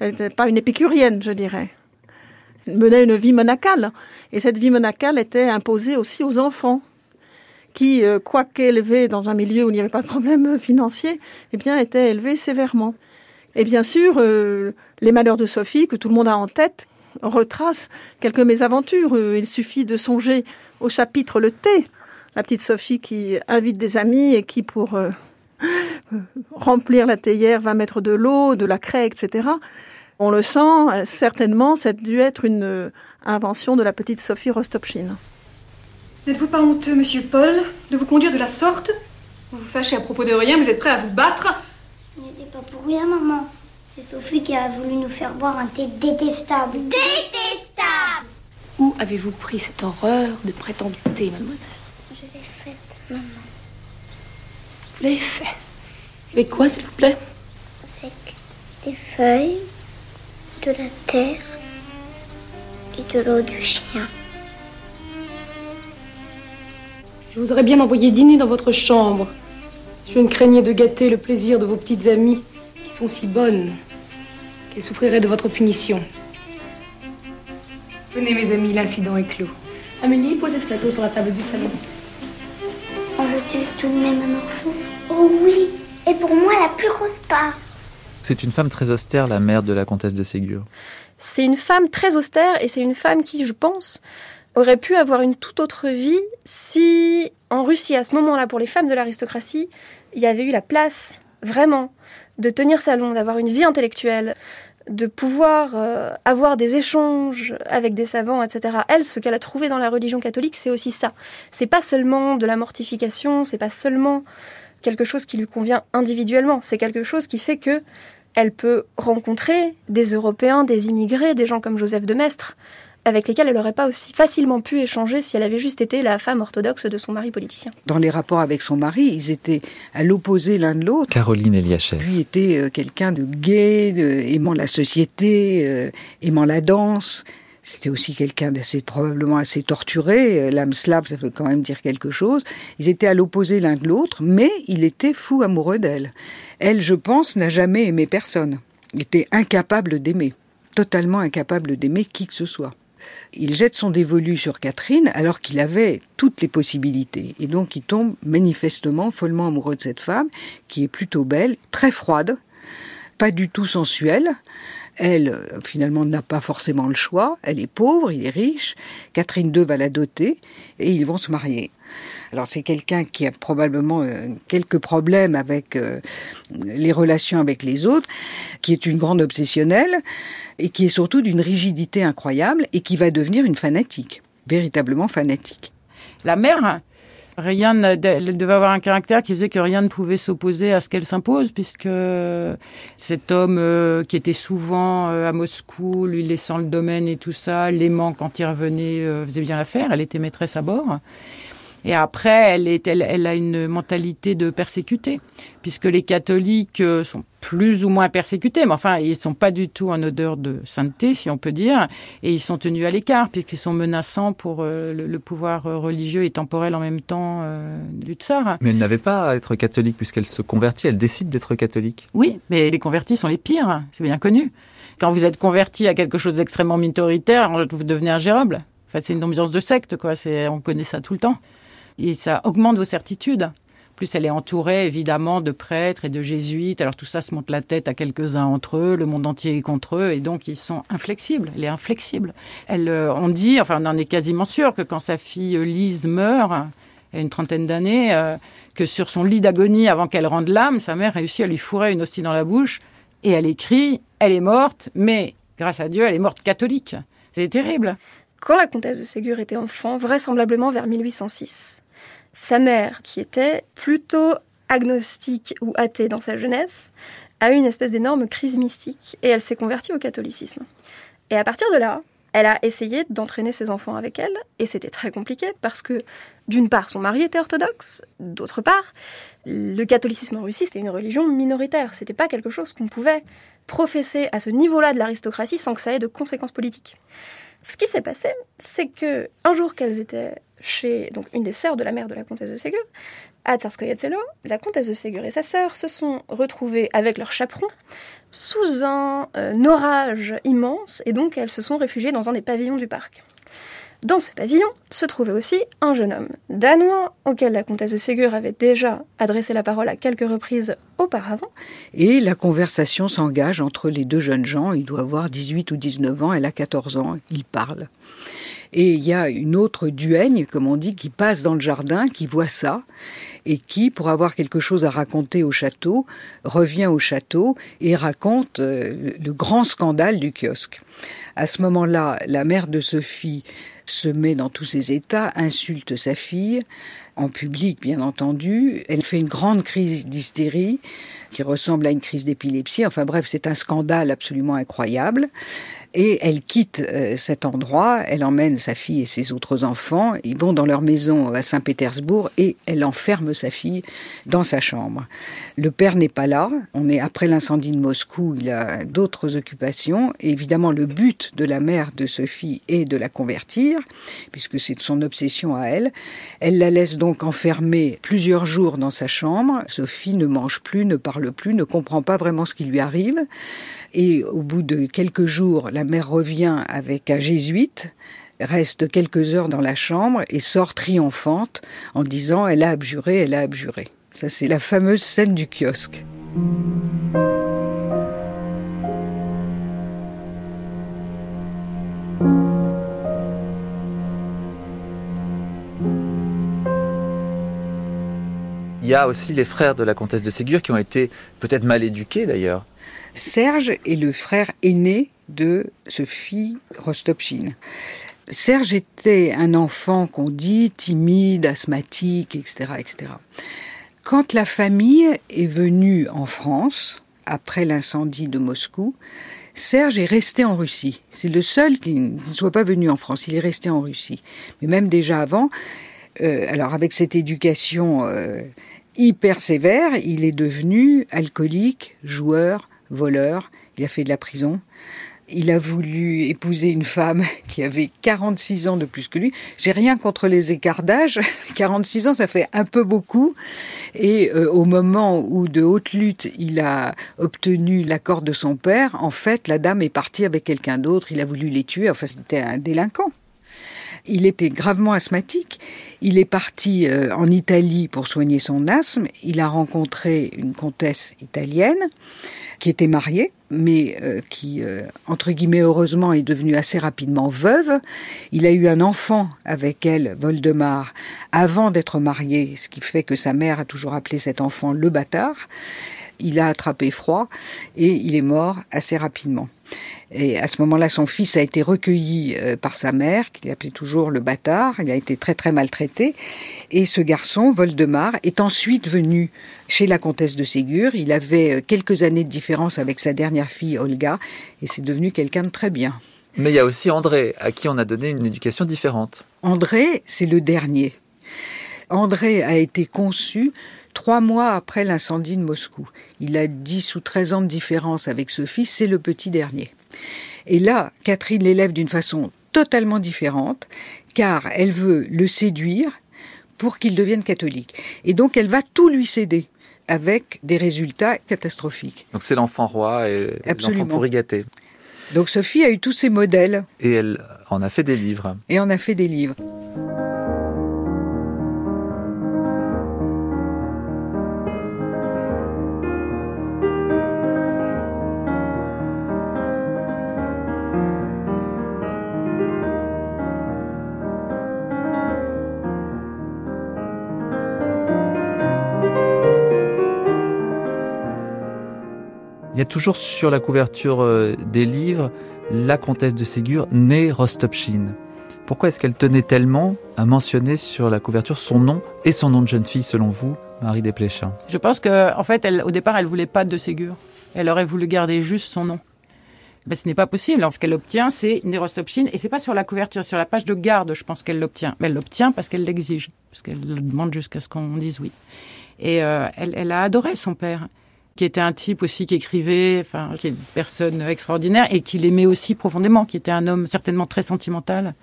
Elle n'était pas une épicurienne, je dirais. Elle menait une vie monacale. Et cette vie monacale était imposée aussi aux enfants qui, euh, quoique élevés dans un milieu où il n'y avait pas de problème financier, eh bien, étaient élevés sévèrement. Et bien sûr, euh, les malheurs de Sophie, que tout le monde a en tête, retracent quelques mésaventures. Il suffit de songer au chapitre Le thé, la petite Sophie qui invite des amis et qui, pour euh, remplir la théière, va mettre de l'eau, de la craie, etc. On le sent, euh, certainement, ça a dû être une euh, invention de la petite Sophie Rostopchine. N'êtes-vous pas honteux, monsieur Paul, de vous conduire de la sorte? Vous vous fâchez à propos de rien, vous êtes prêt à vous battre? Ce n'était pas pour rien, maman. C'est Sophie qui a voulu nous faire boire un thé détestable. Détestable Où avez-vous pris cette horreur de prétendu thé, mademoiselle Je l'ai faite, maman. Vous l'avez fait. Avec quoi, s'il vous plaît? Avec des feuilles, de la terre et de l'eau du chien. Je vous aurais bien envoyé dîner dans votre chambre. Si je ne craignais de gâter le plaisir de vos petites amies, qui sont si bonnes, qu'elles souffriraient de votre punition. Venez, mes amis, l'incident est clos. Amélie, posez ce plateau sur la table du salon. Veut tout de même un orphelin Oh oui Et pour moi, la plus grosse part. C'est une femme très austère, la mère de la comtesse de Ségur. C'est une femme très austère et c'est une femme qui, je pense, aurait pu avoir une toute autre vie si, en Russie, à ce moment-là, pour les femmes de l'aristocratie, il y avait eu la place, vraiment, de tenir salon, d'avoir une vie intellectuelle, de pouvoir euh, avoir des échanges avec des savants, etc. Elle, ce qu'elle a trouvé dans la religion catholique, c'est aussi ça. C'est pas seulement de la mortification, c'est pas seulement quelque chose qui lui convient individuellement, c'est quelque chose qui fait que elle peut rencontrer des Européens, des immigrés, des gens comme Joseph de Maistre, avec lesquels elle n'aurait pas aussi facilement pu échanger si elle avait juste été la femme orthodoxe de son mari politicien. Dans les rapports avec son mari, ils étaient à l'opposé l'un de l'autre. Caroline Eliachev. Lui était euh, quelqu'un de gai, aimant la société, euh, aimant la danse. C'était aussi quelqu'un d'assez probablement assez torturé. Euh, l'âme slave, ça veut quand même dire quelque chose. Ils étaient à l'opposé l'un de l'autre, mais il était fou amoureux d'elle. Elle, je pense, n'a jamais aimé personne. Il était incapable d'aimer, totalement incapable d'aimer qui que ce soit. Il jette son dévolu sur Catherine alors qu'il avait toutes les possibilités. Et donc il tombe manifestement follement amoureux de cette femme, qui est plutôt belle, très froide, pas du tout sensuelle. Elle, finalement, n'a pas forcément le choix. Elle est pauvre, il est riche. Catherine II va la doter et ils vont se marier. Alors c'est quelqu'un qui a probablement euh, quelques problèmes avec euh, les relations avec les autres, qui est une grande obsessionnelle et qui est surtout d'une rigidité incroyable et qui va devenir une fanatique, véritablement fanatique. La mère, rien elle devait avoir un caractère qui faisait que rien ne pouvait s'opposer à ce qu'elle s'impose, puisque cet homme euh, qui était souvent à Moscou, lui laissant le domaine et tout ça, l'aimant quand il revenait, faisait bien l'affaire. Elle était maîtresse à bord. Et après, elle, est, elle, a une mentalité de persécuter, puisque les catholiques euh, sont plus ou moins persécutés, mais enfin, ils sont pas du tout en odeur de sainteté, si on peut dire, et ils sont tenus à l'écart, puisqu'ils sont menaçants pour euh, le, pouvoir euh, religieux et temporel en même temps du tsar. Mais elle n'avait pas à être catholique, puisqu'elle se convertit, elle décide d'être catholique. Oui, mais les convertis sont les pires, c'est bien connu. Quand vous êtes converti à quelque chose d'extrêmement minoritaire, vous devenez ingérable. Enfin, c'est une ambiance de secte, quoi. on connaît ça tout le temps et ça augmente vos certitudes. Plus elle est entourée évidemment de prêtres et de jésuites, alors tout ça se monte la tête à quelques-uns entre eux, le monde entier est contre eux, et donc ils sont inflexibles. Elle est inflexible. Elle, euh, on dit, enfin on en est quasiment sûr que quand sa fille euh, Lise meurt, il y a une trentaine d'années, euh, que sur son lit d'agonie, avant qu'elle rende l'âme, sa mère réussit à lui fourrer une hostie dans la bouche, et elle écrit, elle est morte, mais grâce à Dieu, elle est morte catholique. C'est terrible. Quand la comtesse de Ségur était enfant, vraisemblablement vers 1806, sa mère, qui était plutôt agnostique ou athée dans sa jeunesse, a eu une espèce d'énorme crise mystique et elle s'est convertie au catholicisme. Et à partir de là, elle a essayé d'entraîner ses enfants avec elle, et c'était très compliqué parce que, d'une part, son mari était orthodoxe, d'autre part, le catholicisme en Russie, c'était une religion minoritaire. C'était pas quelque chose qu'on pouvait professer à ce niveau-là de l'aristocratie sans que ça ait de conséquences politiques. Ce qui s'est passé, c'est que un jour qu'elles étaient chez donc une des sœurs de la mère de la comtesse de Ségur, à Tsarskoye la comtesse de Ségur et sa sœur se sont retrouvées avec leur chaperon sous un euh, orage immense et donc elles se sont réfugiées dans un des pavillons du parc. Dans ce pavillon se trouvait aussi un jeune homme danois auquel la comtesse de Ségur avait déjà adressé la parole à quelques reprises auparavant. Et la conversation s'engage entre les deux jeunes gens. Il doit avoir 18 ou 19 ans, elle a 14 ans, ils parlent. Et il y a une autre duègne, comme on dit, qui passe dans le jardin, qui voit ça, et qui, pour avoir quelque chose à raconter au château, revient au château et raconte euh, le grand scandale du kiosque. À ce moment-là, la mère de Sophie se met dans tous ses états, insulte sa fille, en public bien entendu. Elle fait une grande crise d'hystérie qui ressemble à une crise d'épilepsie. Enfin bref, c'est un scandale absolument incroyable. Et elle quitte euh, cet endroit, elle emmène sa fille et ses autres enfants, ils vont dans leur maison à Saint-Pétersbourg et elle enferme sa fille dans sa chambre. Le père n'est pas là, on est après l'incendie de Moscou, il a d'autres occupations. évidemment, le but de la mère de Sophie est de la convertir, puisque c'est son obsession à elle. Elle la laisse donc enfermée plusieurs jours dans sa chambre. Sophie ne mange plus, ne parle plus, ne comprend pas vraiment ce qui lui arrive. Et au bout de quelques jours, la mère revient avec un jésuite, reste quelques heures dans la chambre et sort triomphante en disant Elle a abjuré, elle a abjuré. Ça, c'est la fameuse scène du kiosque. Il y a aussi les frères de la comtesse de Ségur qui ont été peut-être mal éduqués d'ailleurs. Serge est le frère aîné de Sophie Rostopchine. Serge était un enfant qu'on dit timide, asthmatique, etc., etc. Quand la famille est venue en France, après l'incendie de Moscou, Serge est resté en Russie. C'est le seul qui ne soit pas venu en France. Il est resté en Russie. Mais même déjà avant, euh, alors avec cette éducation euh, hyper sévère, il est devenu alcoolique, joueur, voleur. Il a fait de la prison. Il a voulu épouser une femme qui avait 46 ans de plus que lui. J'ai rien contre les écarts d'âge. 46 ans, ça fait un peu beaucoup. Et euh, au moment où de haute lutte, il a obtenu l'accord de son père, en fait, la dame est partie avec quelqu'un d'autre. Il a voulu les tuer. Enfin, c'était un délinquant. Il était gravement asthmatique. Il est parti euh, en Italie pour soigner son asthme. Il a rencontré une comtesse italienne qui était mariée, mais euh, qui, euh, entre guillemets, heureusement, est devenue assez rapidement veuve. Il a eu un enfant avec elle, Voldemar, avant d'être marié, ce qui fait que sa mère a toujours appelé cet enfant le bâtard. Il a attrapé froid et il est mort assez rapidement. Et à ce moment-là, son fils a été recueilli euh, par sa mère, qu'il appelait toujours le bâtard. Il a été très très maltraité. Et ce garçon, Voldemar, est ensuite venu chez la comtesse de Ségur. Il avait euh, quelques années de différence avec sa dernière fille, Olga, et c'est devenu quelqu'un de très bien. Mais il y a aussi André, à qui on a donné une éducation différente. André, c'est le dernier. André a été conçu trois mois après l'incendie de Moscou. Il a 10 ou 13 ans de différence avec ce fils, c'est le petit dernier. Et là, Catherine l'élève d'une façon totalement différente, car elle veut le séduire pour qu'il devienne catholique. Et donc elle va tout lui céder avec des résultats catastrophiques. Donc c'est l'enfant roi et l'enfant pourri gâté. Donc Sophie a eu tous ces modèles. Et elle en a fait des livres. Et en a fait des livres. Il y a toujours sur la couverture euh, des livres la comtesse de Ségur, née Rostopchine. Pourquoi est-ce qu'elle tenait tellement à mentionner sur la couverture son nom et son nom de jeune fille, selon vous, Marie Desplechin Je pense qu'en en fait, au départ, elle voulait pas de Ségur. Elle aurait voulu garder juste son nom. Ben, ce n'est pas possible. Lorsqu'elle obtient, c'est Rostopchine. Et c'est pas sur la couverture, sur la page de garde, je pense qu'elle l'obtient. Mais elle l'obtient parce qu'elle l'exige, parce qu'elle demande jusqu'à ce qu'on dise oui. Et euh, elle a adoré son père qui était un type aussi qui écrivait, enfin, qui est une personne extraordinaire et qui l'aimait aussi profondément, qui était un homme certainement très sentimental,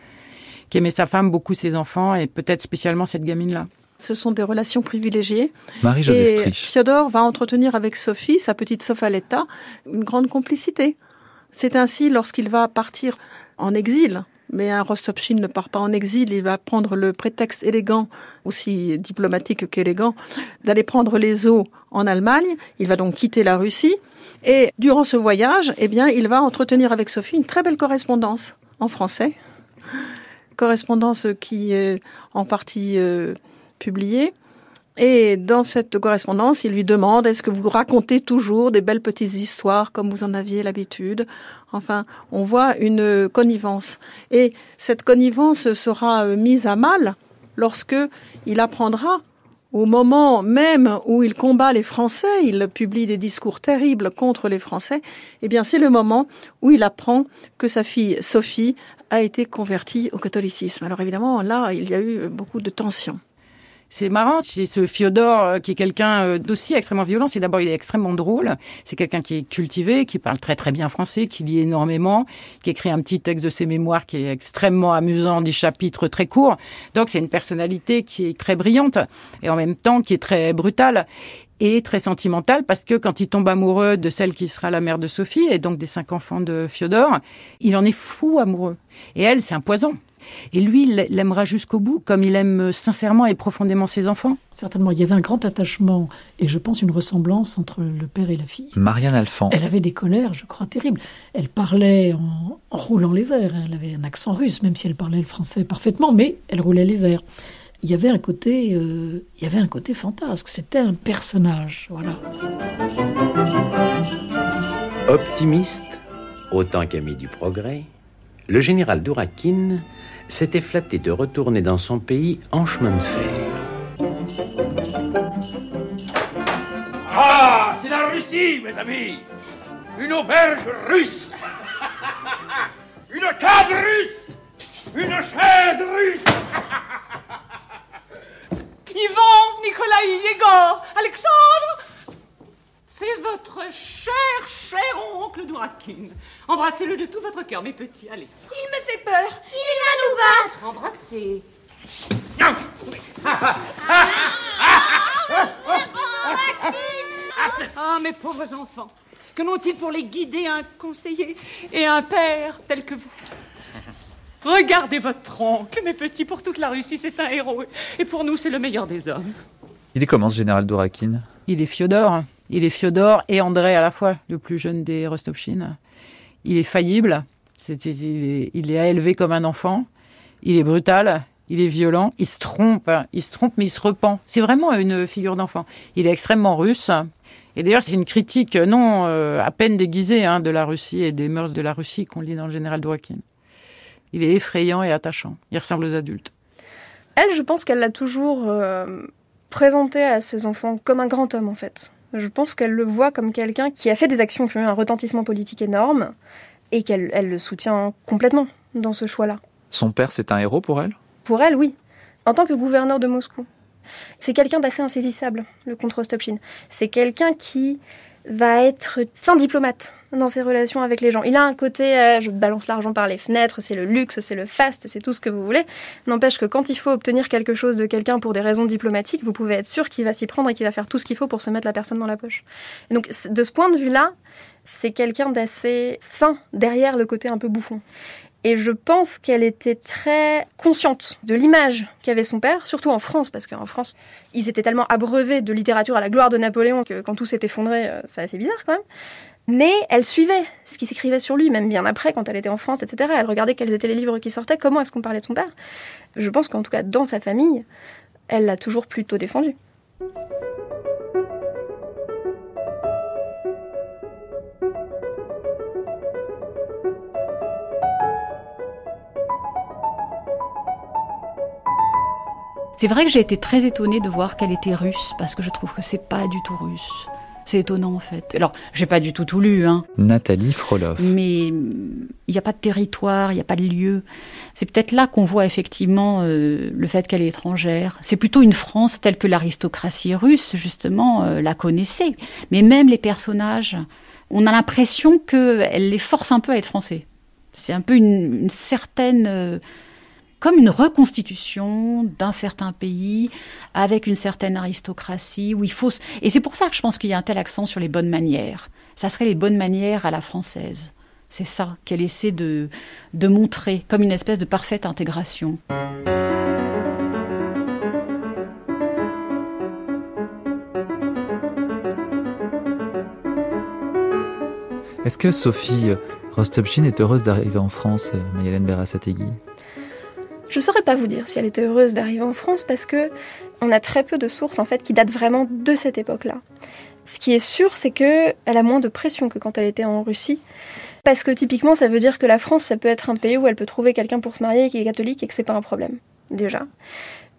qui aimait sa femme, beaucoup ses enfants et peut-être spécialement cette gamine-là. Ce sont des relations privilégiées. Marie-Josée Et Fiodor va entretenir avec Sophie, sa petite Sofaletta, une grande complicité. C'est ainsi lorsqu'il va partir en exil mais un Rostopchine ne part pas en exil, il va prendre le prétexte élégant, aussi diplomatique qu'élégant, d'aller prendre les eaux en Allemagne. Il va donc quitter la Russie. Et durant ce voyage, eh bien, il va entretenir avec Sophie une très belle correspondance en français. Correspondance qui est en partie euh, publiée. Et dans cette correspondance, il lui demande est-ce que vous racontez toujours des belles petites histoires comme vous en aviez l'habitude? Enfin, on voit une connivence. Et cette connivence sera euh, mise à mal lorsque il apprendra au moment même où il combat les Français, il publie des discours terribles contre les Français, eh bien c'est le moment où il apprend que sa fille Sophie a été convertie au catholicisme. Alors évidemment, là, il y a eu beaucoup de tensions. C'est marrant, c'est ce Fiodor euh, qui est quelqu'un euh, d'aussi extrêmement violent. C'est d'abord, il est extrêmement drôle. C'est quelqu'un qui est cultivé, qui parle très très bien français, qui lit énormément, qui écrit un petit texte de ses mémoires qui est extrêmement amusant, des chapitres très courts. Donc c'est une personnalité qui est très brillante et en même temps qui est très brutale et très sentimentale parce que quand il tombe amoureux de celle qui sera la mère de Sophie et donc des cinq enfants de Fiodor, il en est fou amoureux. Et elle, c'est un poison. Et lui, il l'aimera jusqu'au bout, comme il aime sincèrement et profondément ses enfants. Certainement, il y avait un grand attachement et je pense une ressemblance entre le père et la fille. Marianne Alphand. Elle avait des colères, je crois, terribles. Elle parlait en, roulant les airs. Elle avait un accent russe, même si elle parlait le français parfaitement, mais elle roulait les airs. Il y avait un côté, euh, il y avait un côté fantasque. C'était un personnage, voilà. Optimiste autant qu'ami du progrès, le général Dourakine s'était flatté de retourner dans son pays en chemin de fer. Ah, c'est la Russie mes amis, une auberge russe, une table russe, une chaise russe. Yvan, Nicolas, Yegor, Alexandre, c'est votre cher, cher oncle Dourakin. Embrassez-le de tout votre cœur, mes petits, allez. Il me fait peur. Il va nous battre. Embrassez. Ah, mes pauvres enfants, que n'ont-ils pour les guider un conseiller et un père tel que vous? Regardez votre oncle, mes petits, pour toute la Russie, c'est un héros. Et pour nous, c'est le meilleur des hommes. Il est comment ce général Dourakine Il est Fiodor. Il est Fiodor et André à la fois, le plus jeune des Rostopchine. Il est faillible. Il, est, il est élevé comme un enfant. Il est brutal. Il est violent. Il se trompe. Il se trompe, mais il se repent. C'est vraiment une figure d'enfant. Il est extrêmement russe. Et d'ailleurs, c'est une critique non euh, à peine déguisée hein, de la Russie et des mœurs de la Russie qu'on lit dans le général Dourakine. Il est effrayant et attachant. Il ressemble aux adultes. Elle, je pense qu'elle l'a toujours euh, présenté à ses enfants comme un grand homme, en fait. Je pense qu'elle le voit comme quelqu'un qui a fait des actions qui ont eu un retentissement politique énorme et qu'elle elle le soutient complètement dans ce choix-là. Son père, c'est un héros pour elle? Pour elle, oui. En tant que gouverneur de Moscou. C'est quelqu'un d'assez insaisissable, le contre Rostopchine. C'est quelqu'un qui va être fin diplomate dans ses relations avec les gens. Il a un côté, euh, je balance l'argent par les fenêtres, c'est le luxe, c'est le faste, c'est tout ce que vous voulez. N'empêche que quand il faut obtenir quelque chose de quelqu'un pour des raisons diplomatiques, vous pouvez être sûr qu'il va s'y prendre et qu'il va faire tout ce qu'il faut pour se mettre la personne dans la poche. Donc de ce point de vue-là, c'est quelqu'un d'assez fin derrière le côté un peu bouffon. Et je pense qu'elle était très consciente de l'image qu'avait son père, surtout en France, parce qu'en France, ils étaient tellement abreuvés de littérature à la gloire de Napoléon que quand tout s'est effondré, euh, ça a fait bizarre quand même. Mais elle suivait ce qui s'écrivait sur lui, même bien après, quand elle était en France, etc. Elle regardait quels étaient les livres qui sortaient, comment est-ce qu'on parlait de son père. Je pense qu'en tout cas, dans sa famille, elle l'a toujours plutôt défendu. C'est vrai que j'ai été très étonnée de voir qu'elle était russe, parce que je trouve que c'est pas du tout russe. C'est étonnant en fait. Alors, j'ai pas du tout tout lu, hein. Nathalie Frolov. Mais il n'y a pas de territoire, il n'y a pas de lieu. C'est peut-être là qu'on voit effectivement euh, le fait qu'elle est étrangère. C'est plutôt une France telle que l'aristocratie russe, justement, euh, la connaissait. Mais même les personnages, on a l'impression qu'elle les force un peu à être français. C'est un peu une, une certaine... Euh, comme une reconstitution d'un certain pays avec une certaine aristocratie où il faut et c'est pour ça que je pense qu'il y a un tel accent sur les bonnes manières. Ça serait les bonnes manières à la française. C'est ça qu'elle essaie de, de montrer comme une espèce de parfaite intégration. Est-ce que Sophie Rostopchine est heureuse d'arriver en France, Mayalène Berasategui je saurais pas vous dire si elle était heureuse d'arriver en France parce que on a très peu de sources en fait qui datent vraiment de cette époque-là. Ce qui est sûr, c'est que elle a moins de pression que quand elle était en Russie. Parce que typiquement, ça veut dire que la France, ça peut être un pays où elle peut trouver quelqu'un pour se marier qui est catholique et que c'est pas un problème, déjà.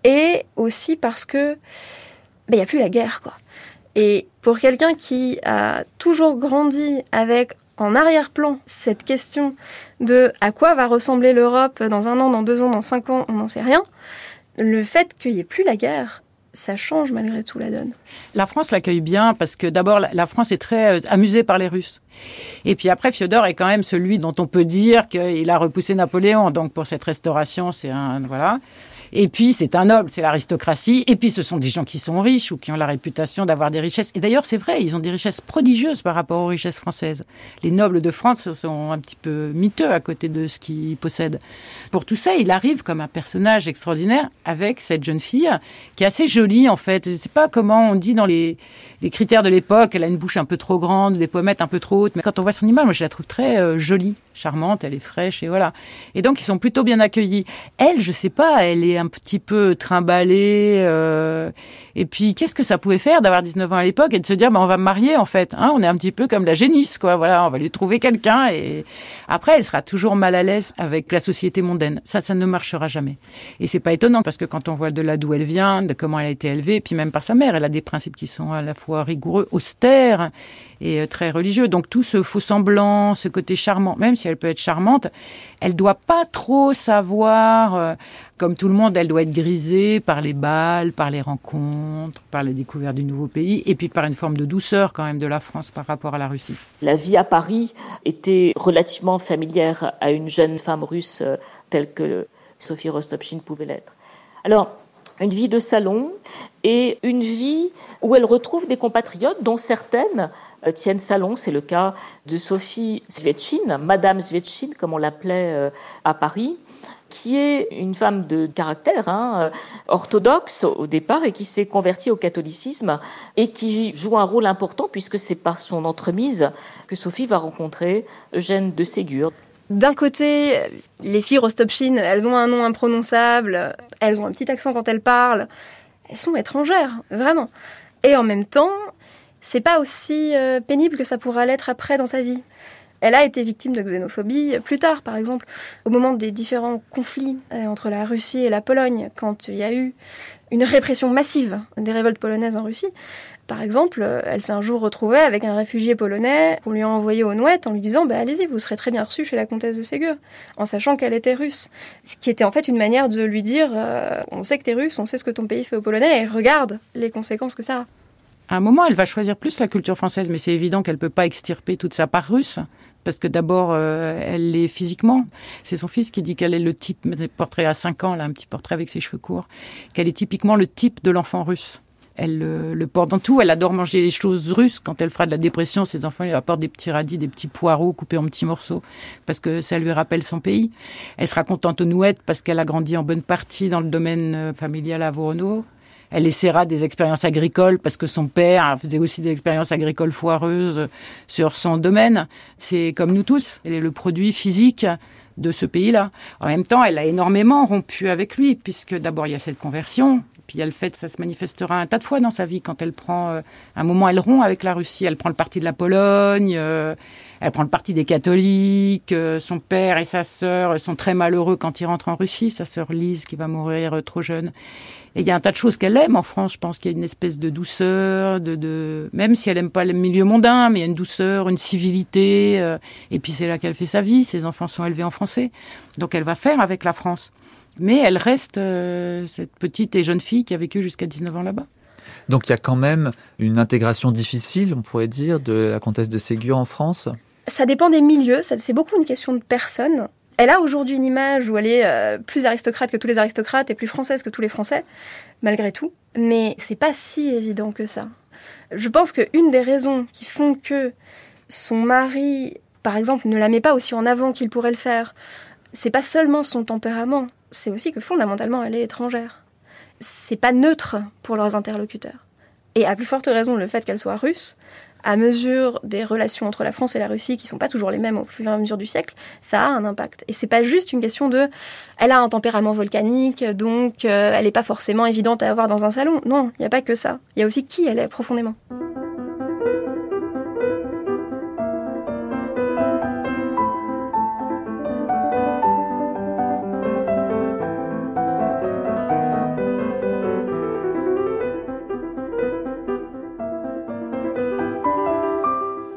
Et aussi parce que il ben, n'y a plus la guerre, quoi. Et pour quelqu'un qui a toujours grandi avec en arrière-plan cette question de à quoi va ressembler l'Europe dans un an, dans deux ans, dans cinq ans, on n'en sait rien, le fait qu'il n'y ait plus la guerre, ça change malgré tout la donne. La France l'accueille bien parce que d'abord la France est très euh, amusée par les Russes. Et puis après Fiodor est quand même celui dont on peut dire qu'il a repoussé Napoléon. Donc pour cette restauration, c'est un voilà. Et puis, c'est un noble, c'est l'aristocratie. Et puis, ce sont des gens qui sont riches ou qui ont la réputation d'avoir des richesses. Et d'ailleurs, c'est vrai, ils ont des richesses prodigieuses par rapport aux richesses françaises. Les nobles de France sont un petit peu miteux à côté de ce qu'ils possèdent. Pour tout ça, il arrive comme un personnage extraordinaire avec cette jeune fille qui est assez jolie, en fait. Je sais pas comment on dit dans les, critères de l'époque. Elle a une bouche un peu trop grande, des pommettes un peu trop hautes. Mais quand on voit son image, moi, je la trouve très euh, jolie, charmante, elle est fraîche et voilà. Et donc, ils sont plutôt bien accueillis. Elle, je sais pas, elle est petit peu trimballée. Euh, Et puis, qu'est-ce que ça pouvait faire d'avoir 19 ans à l'époque et de se dire, bah, on va me marier, en fait. Hein, on est un petit peu comme la génisse, quoi. Voilà, on va lui trouver quelqu'un et après, elle sera toujours mal à l'aise avec la société mondaine. Ça, ça ne marchera jamais. Et c'est pas étonnant parce que quand on voit de là d'où elle vient, de comment elle a été élevée, puis même par sa mère, elle a des principes qui sont à la fois rigoureux, austères et euh, très religieux. Donc tout ce faux semblant, ce côté charmant, même si elle peut être charmante, elle doit pas trop savoir, euh, comme tout le monde, elle doit être grisée par les balles, par les rencontres, par la découverte du nouveau pays, et puis par une forme de douceur quand même de la France par rapport à la Russie. La vie à Paris était relativement familière à une jeune femme russe euh, telle que Sophie Rostopchine pouvait l'être. Alors, une vie de salon et une vie où elle retrouve des compatriotes dont certaines tiennent salon. C'est le cas de Sophie Svetchine, Madame Svetchine, comme on l'appelait euh, à Paris, qui est une femme de caractère hein, euh, orthodoxe au départ et qui s'est convertie au catholicisme et qui joue un rôle important puisque c'est par son entremise que Sophie va rencontrer Eugène de Ségur. D'un côté, les filles Rostopchine, elles ont un nom imprononçable, elles ont un petit accent quand elles parlent, elles sont étrangères, vraiment. Et en même temps, c'est pas aussi euh, pénible que ça pourra l'être après dans sa vie. Elle a été victime de xénophobie plus tard, par exemple, au moment des différents conflits euh, entre la Russie et la Pologne, quand il y a eu une répression massive des révoltes polonaises en Russie. Par exemple, euh, elle s'est un jour retrouvée avec un réfugié polonais qu'on lui a envoyé aux Nouettes en lui disant bah, Allez-y, vous serez très bien reçu chez la comtesse de Ségur, en sachant qu'elle était russe. Ce qui était en fait une manière de lui dire On sait que tu es russe, on sait ce que ton pays fait aux Polonais, et regarde les conséquences que ça a à un moment, elle va choisir plus la culture française, mais c'est évident qu'elle peut pas extirper toute sa part russe. Parce que d'abord, euh, elle l'est physiquement. C'est son fils qui dit qu'elle est le type, des portraits à 5 ans, là, un petit portrait avec ses cheveux courts, qu'elle est typiquement le type de l'enfant russe. Elle le porte dans tout. Elle adore manger les choses russes. Quand elle fera de la dépression, ses enfants lui apportent des petits radis, des petits poireaux coupés en petits morceaux, parce que ça lui rappelle son pays. Elle sera contente aux nouettes parce qu'elle a grandi en bonne partie dans le domaine euh, familial à Voronezh. Elle essaiera des expériences agricoles parce que son père faisait aussi des expériences agricoles foireuses sur son domaine. C'est comme nous tous. Elle est le produit physique de ce pays-là. En même temps, elle a énormément rompu avec lui, puisque d'abord il y a cette conversion, puis il y a le fait, ça se manifestera un tas de fois dans sa vie quand elle prend, euh, un moment, elle rompt avec la Russie, elle prend le parti de la Pologne, euh, elle prend le parti des catholiques, euh, son père et sa sœur sont très malheureux quand ils rentrent en Russie, sa sœur Lise qui va mourir trop jeune. Et il y a un tas de choses qu'elle aime en France. Je pense qu'il y a une espèce de douceur, de, même si elle aime pas le milieu mondain, mais il y a une douceur, une civilité. Euh, et puis c'est là qu'elle fait sa vie. Ses enfants sont élevés en français, donc elle va faire avec la France. Mais elle reste euh, cette petite et jeune fille qui a vécu jusqu'à 19 ans là-bas. Donc il y a quand même une intégration difficile, on pourrait dire, de la comtesse de Ségur en France? Ça dépend des milieux, c'est beaucoup une question de personnes. Elle a aujourd'hui une image où elle est euh, plus aristocrate que tous les aristocrates et plus française que tous les Français, malgré tout. Mais c'est pas si évident que ça. Je pense qu'une des raisons qui font que son mari, par exemple, ne la met pas aussi en avant qu'il pourrait le faire, c'est pas seulement son tempérament, c'est aussi que fondamentalement elle est étrangère. C'est pas neutre pour leurs interlocuteurs. Et à plus forte raison, le fait qu'elle soit russe, à mesure des relations entre la France et la Russie, qui sont pas toujours les mêmes au fur et à mesure du siècle, ça a un impact. Et c'est pas juste une question de, elle a un tempérament volcanique, donc euh, elle n'est pas forcément évidente à avoir dans un salon. Non, il n'y a pas que ça. Il y a aussi qui elle est profondément.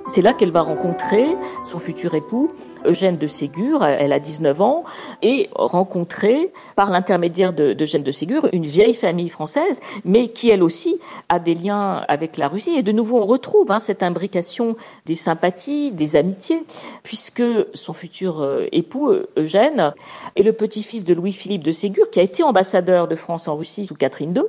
C'est là qu'elle va rencontrer son futur époux, Eugène de Ségur. Elle a 19 ans et rencontrer, par l'intermédiaire d'Eugène de, Ségur, une vieille famille française, mais qui elle aussi a des liens avec la Russie. Et de nouveau, on retrouve hein, cette imbrication des sympathies, des amitiés, puisque son futur euh, époux, Eugène, est le petit-fils de Louis-Philippe de Ségur, qui a été ambassadeur de France en Russie sous Catherine II,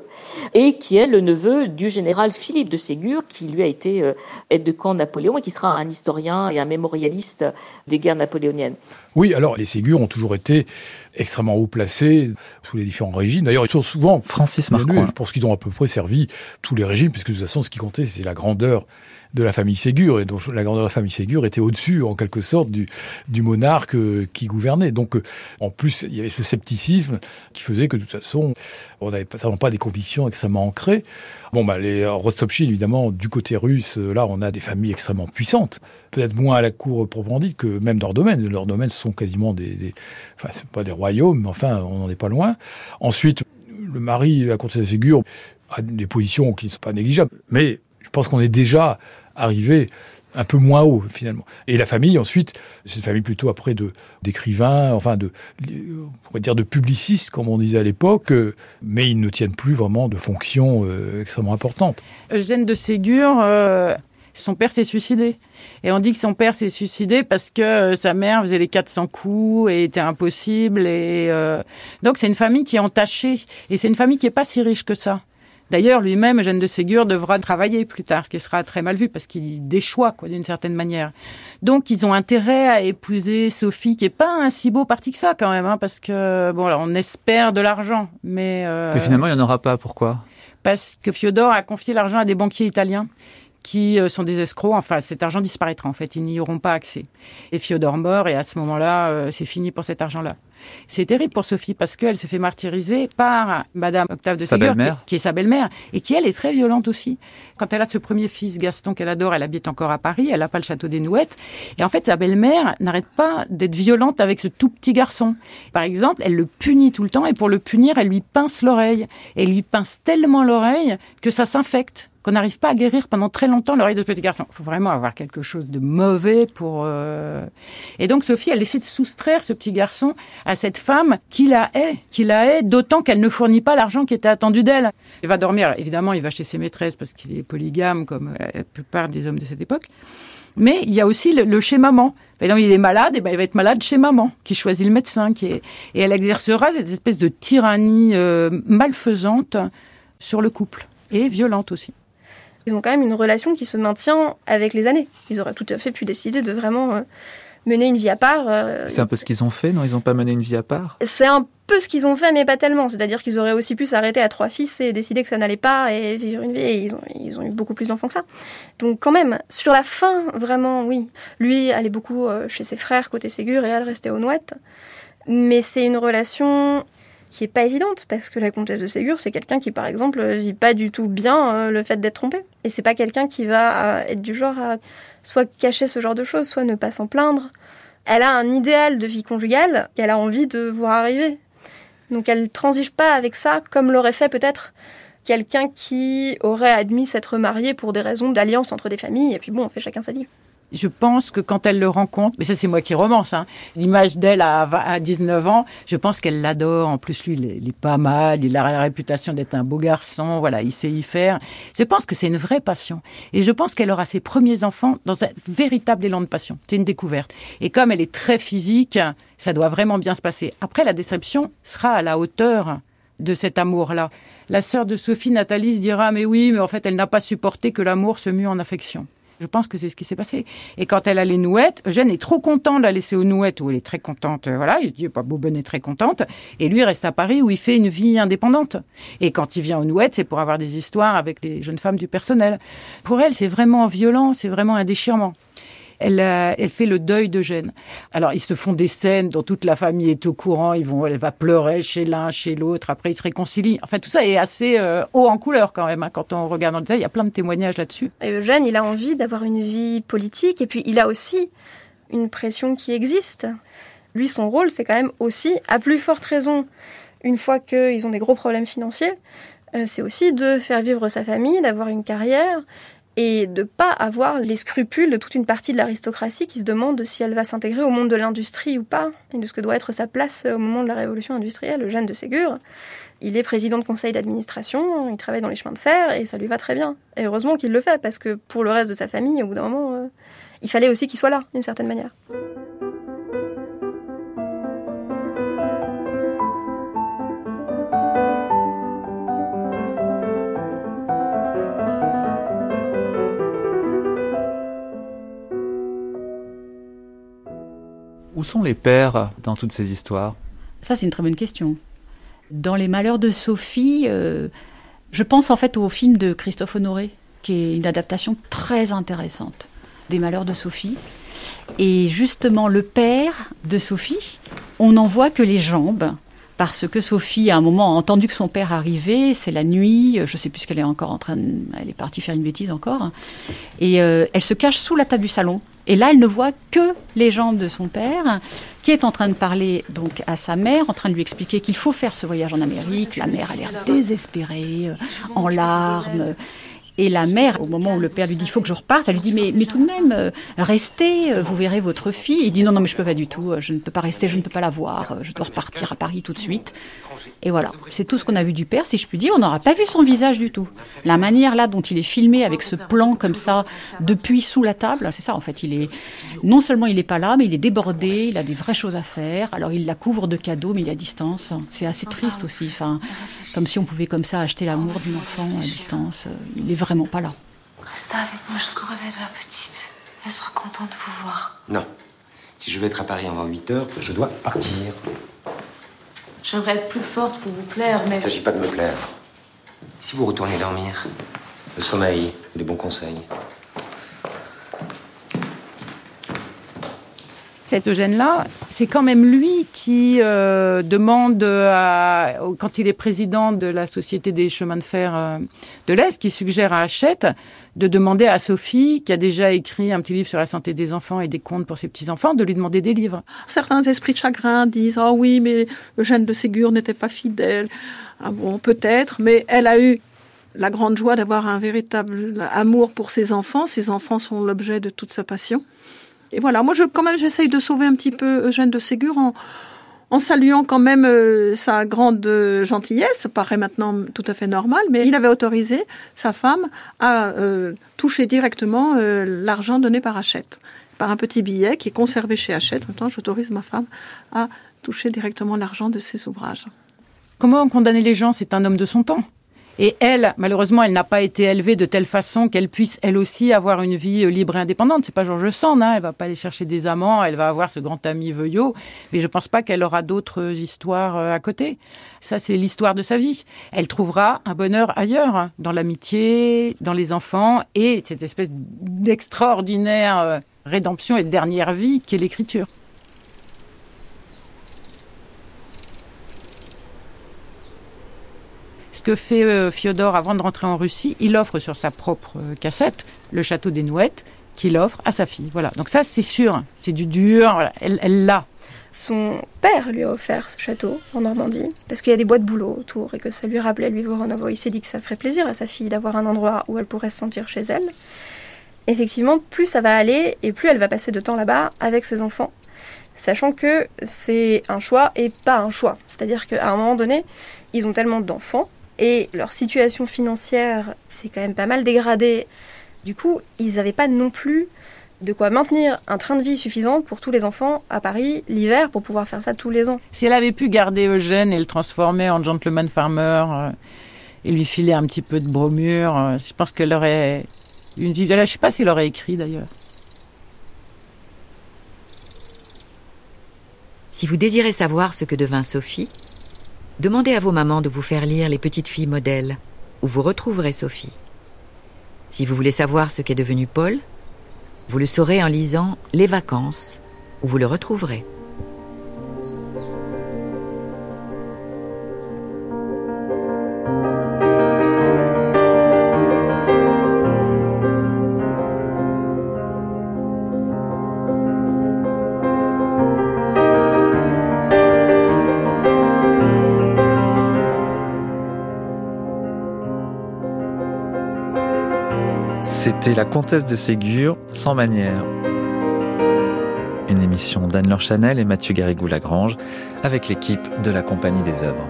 et qui est le neveu du général Philippe de Ségur, qui lui a été euh, aide de camp Napoléon et qui sera un historien et un mémorialiste des guerres napoléoniennes. Oui, alors les Ségur ont toujours été extrêmement haut placés sous les différents régimes. D'ailleurs, ils sont souvent Francis Marcoing. Je pense qu'ils ont à peu près servi tous les régimes, puisque de toute façon, ce qui comptait, c'est la grandeur de la famille Ségur, et donc la grandeur de la famille Ségur était au-dessus, en quelque sorte, du, monarque euh, qui gouvernait. Donc, euh, en plus, il y avait ce scepticisme qui faisait que, de toute façon, on n'avait pas, des convictions extrêmement ancrées. Bon, bah, les euh, Rostopchine, évidemment, du côté russe, là, on a des familles extrêmement puissantes. Peut-être moins à la cour proprement dite que même leurs domaines. Leurs domaines sont quasiment des, des enfin, c'est pas des royaumes, mais enfin, on n'en est pas loin. Ensuite, le mari, la comtesse de Ségur, a des positions qui ne sont pas négligeables. Mais je pense qu'on est déjà arrivé un peu moins haut finalement. Et la famille ensuite, c'est une famille plutôt après de d'écrivains, enfin de on pourrait dire de publicistes comme on disait à l'époque, euh, mais ils ne tiennent plus vraiment de fonctions euh, extrêmement importantes. Eugène de Ségur, euh, son père s'est suicidé. Et on dit que son père s'est suicidé parce que euh, sa mère faisait les 400 coups et était impossible. Et euh, donc c'est une famille qui est entachée. Et c'est une famille qui est pas si riche que ça. D'ailleurs, lui-même, Eugène de Ségur, devra travailler plus tard, ce qui sera très mal vu parce qu'il déchoit, quoi, d'une certaine manière. Donc, ils ont intérêt à épouser Sophie, qui est pas un si beau parti que ça, quand même, hein, parce que, bon, alors, on espère de l'argent, mais... euh, Mais finalement, il n'y en aura pas. Pourquoi? parce que Fiodor a confié l'argent à des banquiers italiens qui euh, sont des escrocs. Enfin, cet argent disparaîtra en fait. Ils n'y auront pas accès. Et Fiodor mort et à ce moment-là, euh, c'est fini pour cet argent-là. C'est terrible pour Sophie parce qu'elle se fait martyriser par Madame Octave de Ségur, qui, qui est sa belle-mère et qui elle est très violente aussi. Quand elle a ce premier fils Gaston qu'elle adore, elle habite encore à Paris. Elle n'a pas le château des Nouettes et en fait sa belle-mère n'arrête pas d'être violente avec ce tout petit garçon. Par exemple, elle le punit tout le temps et pour le punir, elle lui pince l'oreille. Et elle lui pince tellement l'oreille que ça s'infecte qu'on n'arrive pas à guérir pendant très longtemps l'oreille de ce petit garçon. Il faut vraiment avoir quelque chose de mauvais pour... euh, Et donc Sophie, elle essaie de soustraire ce petit garçon à cette femme qui la hait, qui la hait, d'autant qu'elle ne fournit pas l'argent qui était attendu d'elle. Il va dormir, alors, évidemment, il va chez ses maîtresses parce qu'il est polygame comme euh, la plupart des hommes de cette époque. Mais il y a aussi le, chez maman. Il est malade, et ben il va être malade chez maman, qui choisit le médecin, qui est, et elle exercera cette espèce de tyrannie euh, malfaisante sur le couple et violente aussi. Ils ont quand même une relation qui se maintient avec les années. Ils auraient tout à fait pu décider de vraiment euh, mener une vie à part. euh, C'est un peu ce qu'ils ont fait, non? Ils n'ont pas mené une vie à part? C'est un peu ce qu'ils ont fait, mais pas tellement. C'est-à-dire qu'ils auraient aussi pu s'arrêter à trois fils et décider que ça n'allait pas et vivre une vie. Et ils ont, ils ont eu beaucoup plus d'enfants que ça. Donc quand même, sur la fin, vraiment, oui. Lui allait beaucoup euh, chez ses frères côté Ségur et elle restait aux Nouettes. Mais c'est une relation qui est pas évidente parce que la comtesse de Ségur, c'est quelqu'un qui, par exemple, vit pas du tout bien euh, le fait d'être trompé. Et c'est pas quelqu'un qui va euh, être du genre à soit cacher ce genre de choses, soit ne pas s'en plaindre. Elle a un idéal de vie conjugale qu'elle a envie de voir arriver. Donc elle transige pas avec ça comme l'aurait fait peut-être quelqu'un qui aurait admis s'être marié pour des raisons d'alliance entre des familles et puis bon, on fait chacun sa vie. Je pense que quand elle le rencontre, mais ça c'est moi qui romance, hein, l'image d'elle à, 20 à 19 ans, je pense qu'elle l'adore. En plus, lui, il est, il est pas mal, il a la réputation d'être un beau garçon, voilà, il sait y faire. Je pense que c'est une vraie passion. Et je pense qu'elle aura ses premiers enfants dans un véritable élan de passion. C'est une découverte. Et comme elle est très physique, ça doit vraiment bien se passer. Après, la déception sera à la hauteur de cet amour-là. La sœur de Sophie, Nathalie, se dira, mais oui, mais en fait, elle n'a pas supporté que l'amour se mue en affection. Je pense que c'est ce qui s'est passé. Et quand elle a les nouettes, Eugène est trop content de la laisser aux nouettes, où elle est très contente. euh, Voilà, il se dit, pas Bouben est très contente. Et lui reste à Paris, où il fait une vie indépendante. Et quand il vient aux nouettes, c'est pour avoir des histoires avec les jeunes femmes du personnel. Pour elle, c'est vraiment violent, c'est vraiment un déchirement. Elle, euh, elle fait le deuil d'Eugène. Alors, ils se font des scènes dont toute la famille est au courant. Ils vont, elle va pleurer chez l'un, chez l'autre. Après, ils se réconcilient. Enfin, tout ça est assez euh, haut en couleur quand même. hein. Quand on regarde en détail, il y a plein de témoignages là-dessus. Eugène, il a envie d'avoir une vie politique et puis il a aussi une pression qui existe. Lui, son rôle, c'est quand même aussi, à plus forte raison, une fois qu'ils ont des gros problèmes financiers, euh, c'est aussi de faire vivre sa famille, d'avoir une carrière et de pas avoir les scrupules de toute une partie de l'aristocratie qui se demande si elle va s'intégrer au monde de l'industrie ou pas, et de ce que doit être sa place au moment de la révolution industrielle. Eugène de Ségur, il est président de conseil d'administration, il travaille dans les chemins de fer et ça lui va très bien. Et heureusement qu'il le fait parce que pour le reste de sa famille, au bout d'un moment, euh, il fallait aussi qu'il soit là, d'une certaine manière. Où sont les pères dans toutes ces histoires? Ça, c'est une très bonne question. Dans Les Malheurs de Sophie, euh, je pense en fait au film de Christophe Honoré, qui est une adaptation très intéressante des Malheurs de Sophie. Et justement, le père de Sophie, on n'en voit que les jambes, parce que Sophie, à un moment, a entendu que son père arrivait, c'est la nuit, je ne sais plus ce qu'elle est encore en train de... Elle est partie faire une bêtise encore. Et euh, elle se cache sous la table du salon. Et là, elle ne voit que les jambes de son père, qui est en train de parler donc à sa mère, en train de lui expliquer qu'il faut faire ce voyage en Amérique. La mère a l'air désespérée, euh, en larmes. Et la mère, au moment où le père lui dit il faut que je reparte, elle lui dit mais, mais tout de même, euh, restez, euh, vous verrez votre fille. Il dit non, non, mais je peux pas du tout, je ne peux pas rester, je ne peux pas la voir, je dois repartir à Paris tout de suite. Et voilà, c'est tout ce qu'on a vu du père, si je puis dire. On n'aura pas vu son visage du tout. La manière là dont il est filmé avec ce plan comme ça, depuis sous la table, c'est ça en fait. Il est non seulement il n'est pas là, mais il est débordé, il a des vraies choses à faire. Alors il la couvre de cadeaux, mais il est à distance. C'est assez triste aussi. Enfin, comme si on pouvait comme ça acheter l'amour d'une enfant à distance. Il est vraiment pas là. Restez avec moi jusqu'au réveil de la petite. Elle sera contente de vous voir. Non. Si je veux être à Paris avant 8 heures, je dois partir. J'aimerais être plus forte pour vous plaire, mais. Il ne s'agit pas de me plaire. Si vous retournez dormir, le sommeil, des bons conseils. Cet Eugène-là, c'est quand même lui qui euh, demande, à, quand il est président de la Société des chemins de fer euh, de l'Est, qui suggère à Hachette de demander à Sophie, qui a déjà écrit un petit livre sur la santé des enfants et des contes pour ses petits-enfants, de lui demander des livres. Certains esprits de chagrin disent « Ah oh oui, mais Eugène de Ségur n'était pas fidèle. Ah bon, peut-être, mais elle a eu la grande joie d'avoir un véritable amour pour ses enfants. Ses enfants sont l'objet de toute sa passion. Et voilà, moi, je, quand même, j'essaye de sauver un petit peu Eugène de Ségur en, en saluant quand même euh, sa grande gentillesse. Ça paraît maintenant tout à fait normal, mais il avait autorisé sa femme à euh, toucher directement euh, l'argent donné par Hachette, par un petit billet qui est conservé chez Hachette. Maintenant, j'autorise ma femme à toucher directement l'argent de ses ouvrages. Comment condamner les gens? C'est un homme de son temps. Et elle, malheureusement, elle n'a pas été élevée de telle façon qu'elle puisse elle aussi avoir une vie euh, libre et indépendante. C'est pas Georges Sand, hein. elle va pas aller chercher des amants, elle va avoir ce grand ami Veuillot, mais je pense pas qu'elle aura d'autres histoires euh, à côté. Ça, c'est l'histoire de sa vie. Elle trouvera un bonheur ailleurs, hein, dans l'amitié, dans les enfants et cette espèce d'extraordinaire euh, rédemption et de dernière vie qu'est l'écriture. Ce que fait euh, Fiodor avant de rentrer en Russie, il offre sur sa propre euh, cassette le château des Nouettes qu'il offre à sa fille. Voilà. Donc ça, c'est sûr, c'est du dur. Elle l'a. Son père lui a offert ce château en Normandie parce qu'il y a des boîtes de boulot autour et que ça lui rappelait lui Voronovo. Il s'est dit que ça ferait plaisir à sa fille d'avoir un endroit où elle pourrait se sentir chez elle. Effectivement, plus ça va aller et plus elle va passer de temps là-bas avec ses enfants sachant que c'est un choix et pas un choix. C'est-à-dire qu'à un moment donné, ils ont tellement d'enfants et leur situation financière s'est quand même pas mal dégradée. Du coup, ils n'avaient pas non plus de quoi maintenir un train de vie suffisant pour tous les enfants à Paris l'hiver pour pouvoir faire ça tous les ans. Si elle avait pu garder Eugène et le transformer en gentleman farmer euh, et lui filer un petit peu de bromure, euh, je pense qu'elle aurait une vie. Je ne sais pas s'il aurait écrit d'ailleurs. Si vous désirez savoir ce que devint Sophie, Demandez à vos mamans de vous faire lire Les petites filles modèles, où vous retrouverez Sophie. Si vous voulez savoir ce qu'est devenu Paul, vous le saurez en lisant Les vacances, où vous le retrouverez. C'était La Comtesse de Ségur, sans manière. Une émission d'Anne-Laure Chanel et Mathieu Garrigou-Lagrange avec l'équipe de la Compagnie des œuvres.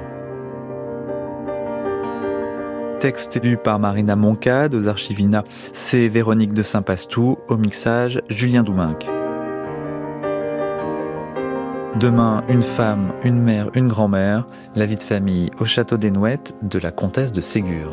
Texte lu par Marina Moncade aux Archivina, c'est Véronique de Saint-Pastou, au mixage Julien Douminc. Demain, une femme, une mère, une grand-mère, la vie de famille au château des Nouettes de la comtesse de Ségur.